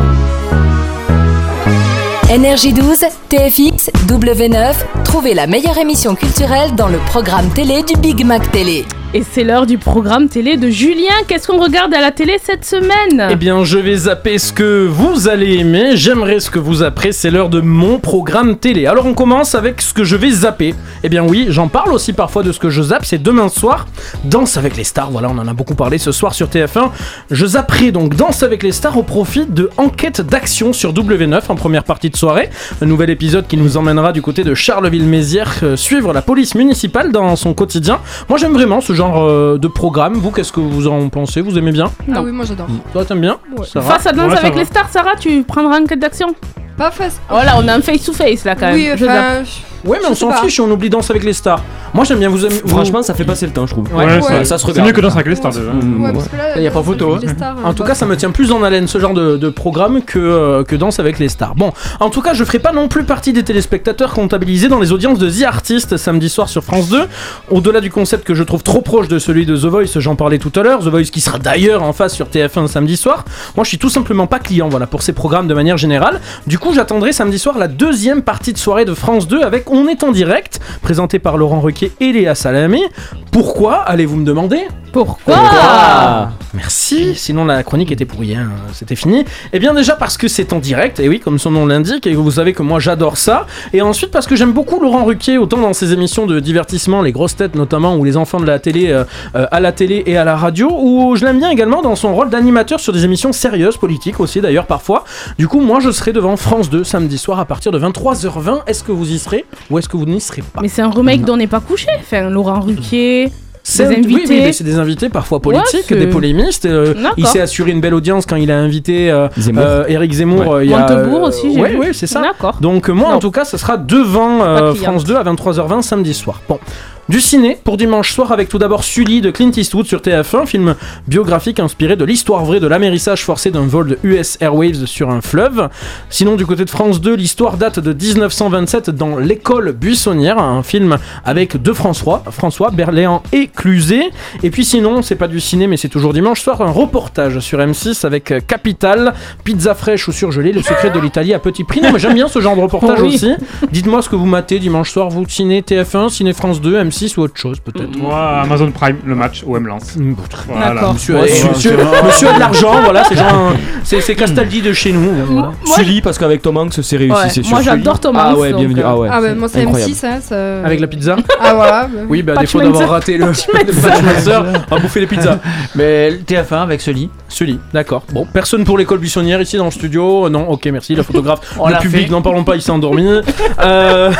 Énergie 12, TFX, W9, trouvez la meilleure émission culturelle dans le programme télé du Big Mac Télé. Et c'est l'heure du programme télé de Julien. Qu'est-ce qu'on regarde à la télé cette semaine? Eh bien, je vais zapper ce que vous allez aimer. J'aimerais ce que vous apprez. C'est l'heure de mon programme télé. Alors, on commence avec ce que je vais zapper. Eh bien, oui, j'en parle aussi parfois de ce que je zappe. C'est demain soir. Danse avec les stars. Voilà, on en a beaucoup parlé ce soir sur TF1. Je zapperai donc Danse avec les stars au profit de Enquête d'action sur W9 en première partie de soirée. Un nouvel épisode qui nous emmènera du côté de Charleville-Mézières euh, suivre la police municipale dans son quotidien. Moi, j'aime vraiment ce genre euh, de programme. Vous, qu'est-ce que vous en pensez? Vous aimez bien? Ah oui, moi j'adore. Toi, t'aimes bien? Sarah Face à Danse Ouais, ça avec va. les stars, Sarah, tu prendras enquête d'action? Pas face. Voilà, on a un face-to-face là quand même. Oui, Je enfin, zappe. Ouais, mais on s'en fiche, on oublie Danse avec les stars. Moi, j'aime bien vous aimer. Franchement, ça fait passer le temps, je trouve. Ouais, Ouais, ouais. ça, ça se c'est regarde. mieux que Danse avec les stars déjà. Ouais, ouais. parce que là, Il y a pas photo, hein. stars, En euh, tout cas, ça me tient plus en haleine ce genre de, de programme que, euh, que Danse avec les stars. Bon, en tout cas, je ferai pas non plus partie des téléspectateurs comptabilisés dans les audiences de The Artist samedi soir sur France 2. Au-delà du concept que je trouve trop proche de celui de The Voice, j'en parlais tout à l'heure. The Voice qui sera d'ailleurs en face sur TF1 samedi soir. Moi, je suis tout simplement pas client, voilà, pour ces programmes de manière générale. Du coup, j'attendrai samedi soir la deuxième partie de soirée de France 2 avec On est en direct, présenté par Laurent Ruquier et Léa Salamé. Pourquoi allez-vous me demander? Pourquoi? Merci, sinon la chronique était pour rien, c'était fini. Eh bien déjà parce que c'est en direct, et oui comme son nom l'indique, et que vous savez que moi j'adore ça. Et ensuite parce que j'aime beaucoup Laurent Ruquier, autant dans ses émissions de divertissement, les grosses têtes notamment, ou les enfants de la télé, euh, euh, à la télé et à la radio, ou je l'aime bien également dans son rôle d'animateur sur des émissions sérieuses, politiques aussi d'ailleurs parfois. Du coup moi je serai devant France 2 samedi soir à partir de 23h20. Est-ce que vous y serez? Ou est-ce que vous n'y serez pas Mais c'est un remake dont on n'est pas couché. Enfin, Laurent Ruquier, C'est- des oui, invités. oui, mais c'est des invités parfois politiques, des polémistes. euh, il s'est assuré une belle audience quand il a invité euh, Zemmour. euh, Eric Zemmour. Ouais. euh, il y a, Montebourg aussi, j'ai Oui, vu. oui, c'est ça. D'accord. Donc euh, moi, en tout cas, ce sera devant euh. France 2 à 23h20 samedi soir. Bon. Du ciné pour dimanche soir avec tout d'abord Sully de Clint Eastwood sur TF1, film biographique inspiré de l'histoire vraie de l'amérissage forcé d'un vol de US Airwaves sur un fleuve. Sinon du côté de France 2, l'histoire date de 1927 dans l'école buissonnière, un film avec deux François, François Berléand et Cluzet. Et puis sinon, c'est pas du ciné mais c'est toujours dimanche soir, un reportage sur M6 avec Capital, pizza fraîche ou surgelée, le secret de l'Italie à petit prix. Non mais j'aime bien ce genre de reportage Oui. aussi. Dites-moi ce que vous matez dimanche soir, vous ciné TF1, ciné France 2, M6 ou autre chose peut-être. Moi, Amazon Prime, le match, OM Lens. Voilà. D'accord. Monsieur, Ouais, c'est- monsieur, monsieur a de l'argent, voilà, c'est genre, un- c'est c'est Castaldi de chez nous. voilà. Sully, parce qu'avec Tom Hanks, c'est réussi, Ouais, c'est sûr. moi, j'adore Tom Ah Hanks, ouais, donc, bienvenue. euh, Ah ouais. Ah bah moi c'est Incroyable. M6 hein, ça... Avec la pizza Ah voilà. bah. Oui, bah à défaut Patchmancer. d'avoir raté le Patchmancer, on va bouffer les pizzas. Mais TF1 avec ce lit. Sully, d'accord. Bon, personne pour l'école buissonnière ici dans le studio. Euh, Non, ok, merci. La photographe, On le l'a public, fait. n'en parlons pas, il s'est endormi. Euh,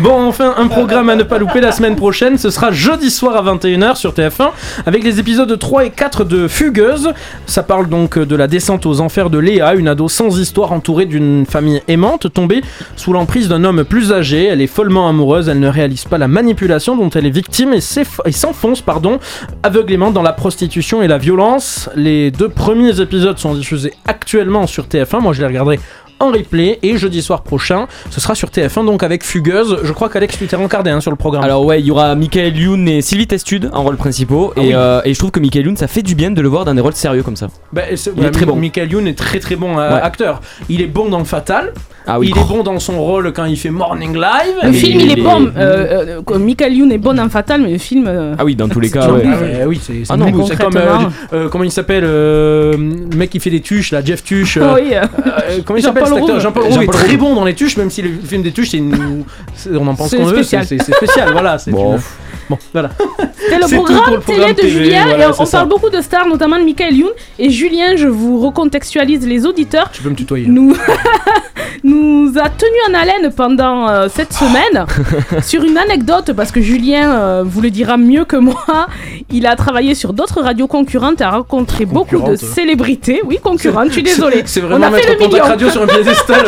Bon, enfin, un programme à ne pas louper la semaine prochaine. Ce sera jeudi soir à 21h sur TF1 avec les épisodes 3 et 4 de Fugueuse. Ça parle donc de la descente aux enfers de Léa, une ado sans histoire entourée d'une famille aimante, tombée sous l'emprise d'un homme plus âgé. Elle est follement amoureuse, elle ne réalise pas la manipulation dont elle est victime et s'enfonce pardon, aveuglément dans la prostitution et la violence. Les deux premiers épisodes sont diffusés actuellement sur TF1. Moi, je les regarderai en replay et jeudi soir prochain, ce sera sur TF1 donc avec Fugueuse. Je crois qu'Alex tu t'es rencardé hein, sur le programme. Alors ouais, il y aura Michael Youn et Sylvie Testude en rôle principaux Ah et, oui. euh, et je trouve que Michael Youn ça fait du bien de le voir dans des rôles sérieux comme ça. Bah, c'est- Il est très bon. Michael Youn est très très bon euh, Ouais. acteur. Il est bon dans Fatal. Ah oui. Il est bon dans son rôle quand il fait Morning Live. Le film, il est bon. Euh, euh, Michael Youn est bon en Fatal, mais le film. euh, Ah oui, dans tous les cas, c'est ouais. un Ah oui, c'est Ah non, nouveau. C'est comme euh, concrètement. euh, comment il s'appelle euh, le mec qui fait des tuches là, Jeff Tuche. euh, Oui, euh, euh, comment il s'appelle Jean-Paul Rouve. Jean-Paul Rouve est très bon dans les tuches, même si le film des tuches, c'est une... on en pense qu'on veut, c'est spécial. c'est- c'est spécial. Voilà, c'est Bon. une- Bon, voilà. C'est le programme, télé de TV, Julien voilà, et on parle beaucoup de stars, notamment de Michael Youn. Et Julien, je vous recontextualise les auditeurs, Tu peux me tutoyer. nous, nous a tenu en haleine pendant euh, cette semaine sur une anecdote parce que Julien euh, vous le dira mieux que moi. Il a travaillé sur d'autres radios concurrentes et a rencontré beaucoup de célébrités. Oui, concurrentes, je suis désolée. C'est On vraiment a fait le million. Radio sur un piédestal.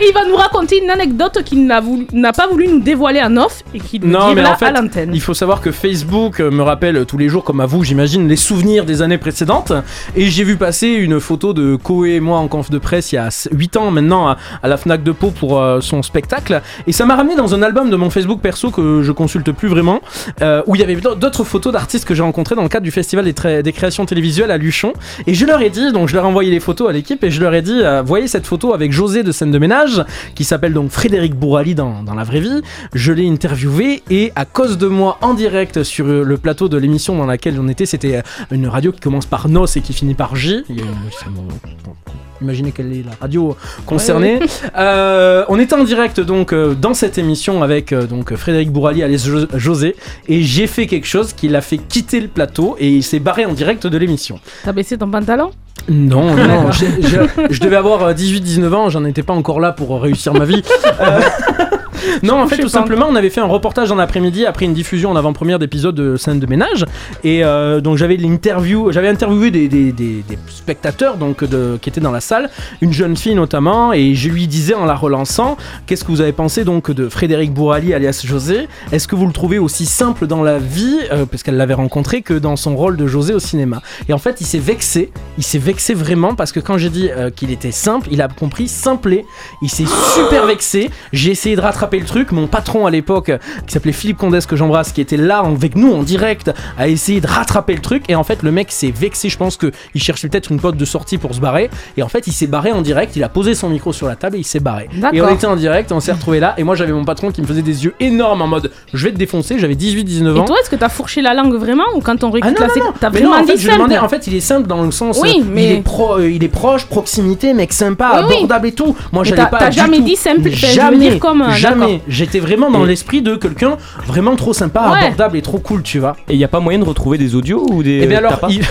Et il va nous raconter une anecdote qu'il n'a voulu- n'a pas voulu nous dévoiler en off et qu'il nous Non, dit mais là en fait, à il faut savoir que Facebook euh, me rappelle tous les jours, comme à vous, j'imagine, les souvenirs des années précédentes. Et j'ai vu passer une photo de Koé et moi en conf de presse il y a 8 ans maintenant à, la Fnac de Pau pour euh, son spectacle. Et ça m'a ramené dans un album de mon Facebook perso que je consulte plus vraiment, euh, où il y avait d'autres photos d'artistes que j'ai rencontrés dans le cadre du Festival des, créations télévisuelles à Luchon. Et je leur ai dit, donc je leur ai envoyé les photos à l'équipe et je leur ai dit, voyez cette photo avec José de scène de ménage, qui s'appelle donc Frédéric Bourali dans, dans la vraie vie. Je l'ai interviewé et à cause face de moi en direct sur euh, le plateau de l'émission dans laquelle on était. C'était euh, une radio qui commence par NOS et qui finit par J. Il y a une- c'est mon- bon, Imaginez quelle est la radio concernée. Ouais. Euh, on était en direct donc euh, dans cette émission avec euh, donc Frédéric Bourali, alias Jo- José, et j'ai fait quelque chose qui l'a fait quitter le plateau et il s'est barré en direct de l'émission. T'as baissé ton pantalon? Non, non, je devais avoir 18-19 ans, j'en étais pas encore là pour réussir ma vie. Non, en fait, tout simplement, on avait fait un reportage en après-midi après une diffusion en avant-première d'épisode de scène de ménage. Et euh, donc, j'avais l'interview, j'avais interviewé des, des- des- des spectateurs donc, de, qui étaient dans la salle, une jeune fille notamment, et je lui disais en la relançant Qu'est-ce que vous avez pensé donc de Frédéric Bourali alias José? Est-ce que vous le trouvez aussi simple dans la vie, euh, parce qu'elle l'avait rencontré, que dans son rôle de José au cinéma Et en fait, il s'est vexé, il s'est vexé vraiment parce que quand j'ai dit euh, qu'il était simple, il a compris simplet. Il s'est super vexé. J'ai essayé de rattraper le truc. Mon patron à l'époque, qui s'appelait Philippe Condès, que j'embrasse, qui était là avec nous en direct, a essayé de rattraper le truc. Et en fait, le mec s'est vexé. Je pense qu'il cherchait peut-être une pote de sortie pour se barrer. Et en fait, il s'est barré en direct. Il a posé son micro sur la table et il s'est barré. Et on était en direct, on s'est retrouvé là. Et moi, j'avais mon patron qui me faisait des yeux énormes en mode je vais te défoncer. J'avais 18-19 ans. Et toi, est-ce que t'as fourché la langue vraiment ou quand on Ah la séquence non. T'as vraiment non, en fait, dit je simple en fait, il est simple dans le sens. Oui, mais- il, est pro, euh, il est proche, proximité, mec sympa, Oui, oui. abordable et tout. Moi, t'as- pas. t'as jamais tout. dit simple, Mais enfin, je veux Jamais, dire comme, euh, jamais. J'étais vraiment dans l'esprit de quelqu'un vraiment trop sympa, Ouais. abordable et trop cool, tu vois. Et il y a pas moyen de retrouver des audios ou des. Et bien t'as alors, il-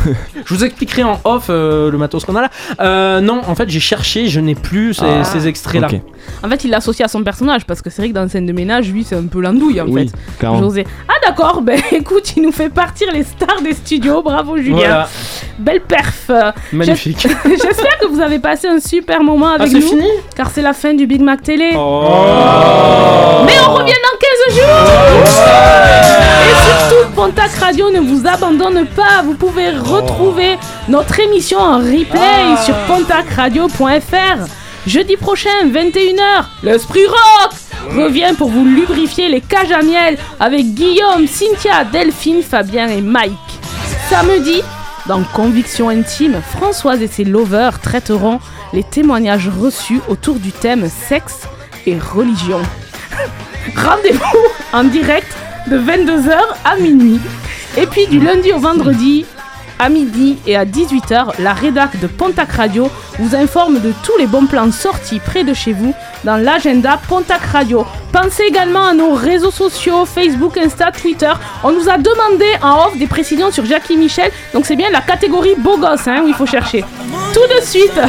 je vous expliquerai en off euh, le matos qu'on a là. Euh, non, en fait, j'ai cherché, je n'ai plus ces, Ah. ces extraits-là. Ok. En fait, il l'associe à son personnage parce que c'est vrai que dans scène de ménage, lui, c'est un peu l'andouille en Oui, fait. José. Ah d'accord, ben écoute, il nous fait partir les stars des studios. Bravo Julien. Voilà. Belle perf. Magnifique. j'es- J'espère que vous avez passé un super moment avec Ah, c'est nous. fini Car c'est la fin du Big Mac Télé. Oh. Mais on revient dans 15 jours Et surtout, Pontac Radio ne vous abandonne pas. Vous pouvez retrouver notre émission en replay sur pontacradio.fr. Jeudi prochain, 21h, l'Esprit Rock revient pour vous lubrifier les cages à miel avec Guillaume, Cynthia, Delphine, Fabien et Mike. Samedi, dans Conviction intime, Françoise et ses lovers traiteront les témoignages reçus autour du thème sexe et religion. Rendez-vous en direct de 22h à minuit. Et puis du lundi au vendredi, à midi et à 18h, la rédac de Pontac Radio vous informe de tous les bons plans sortis près de chez vous dans l'agenda Pontac Radio. Pensez également à nos réseaux sociaux, Facebook, Insta, Twitter. On nous a demandé en off des précisions sur Jackie Michel, donc c'est bien la catégorie beau gosse hein, où il faut chercher. Tout de suite,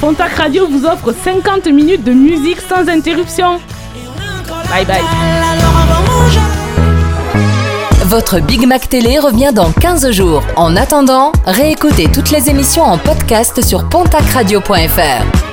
Pontac Radio vous offre 50 minutes de musique sans interruption. Bye bye. Votre Big Mac Télé revient dans 15 jours. En attendant, réécoutez toutes les émissions en podcast sur pontacradio.fr.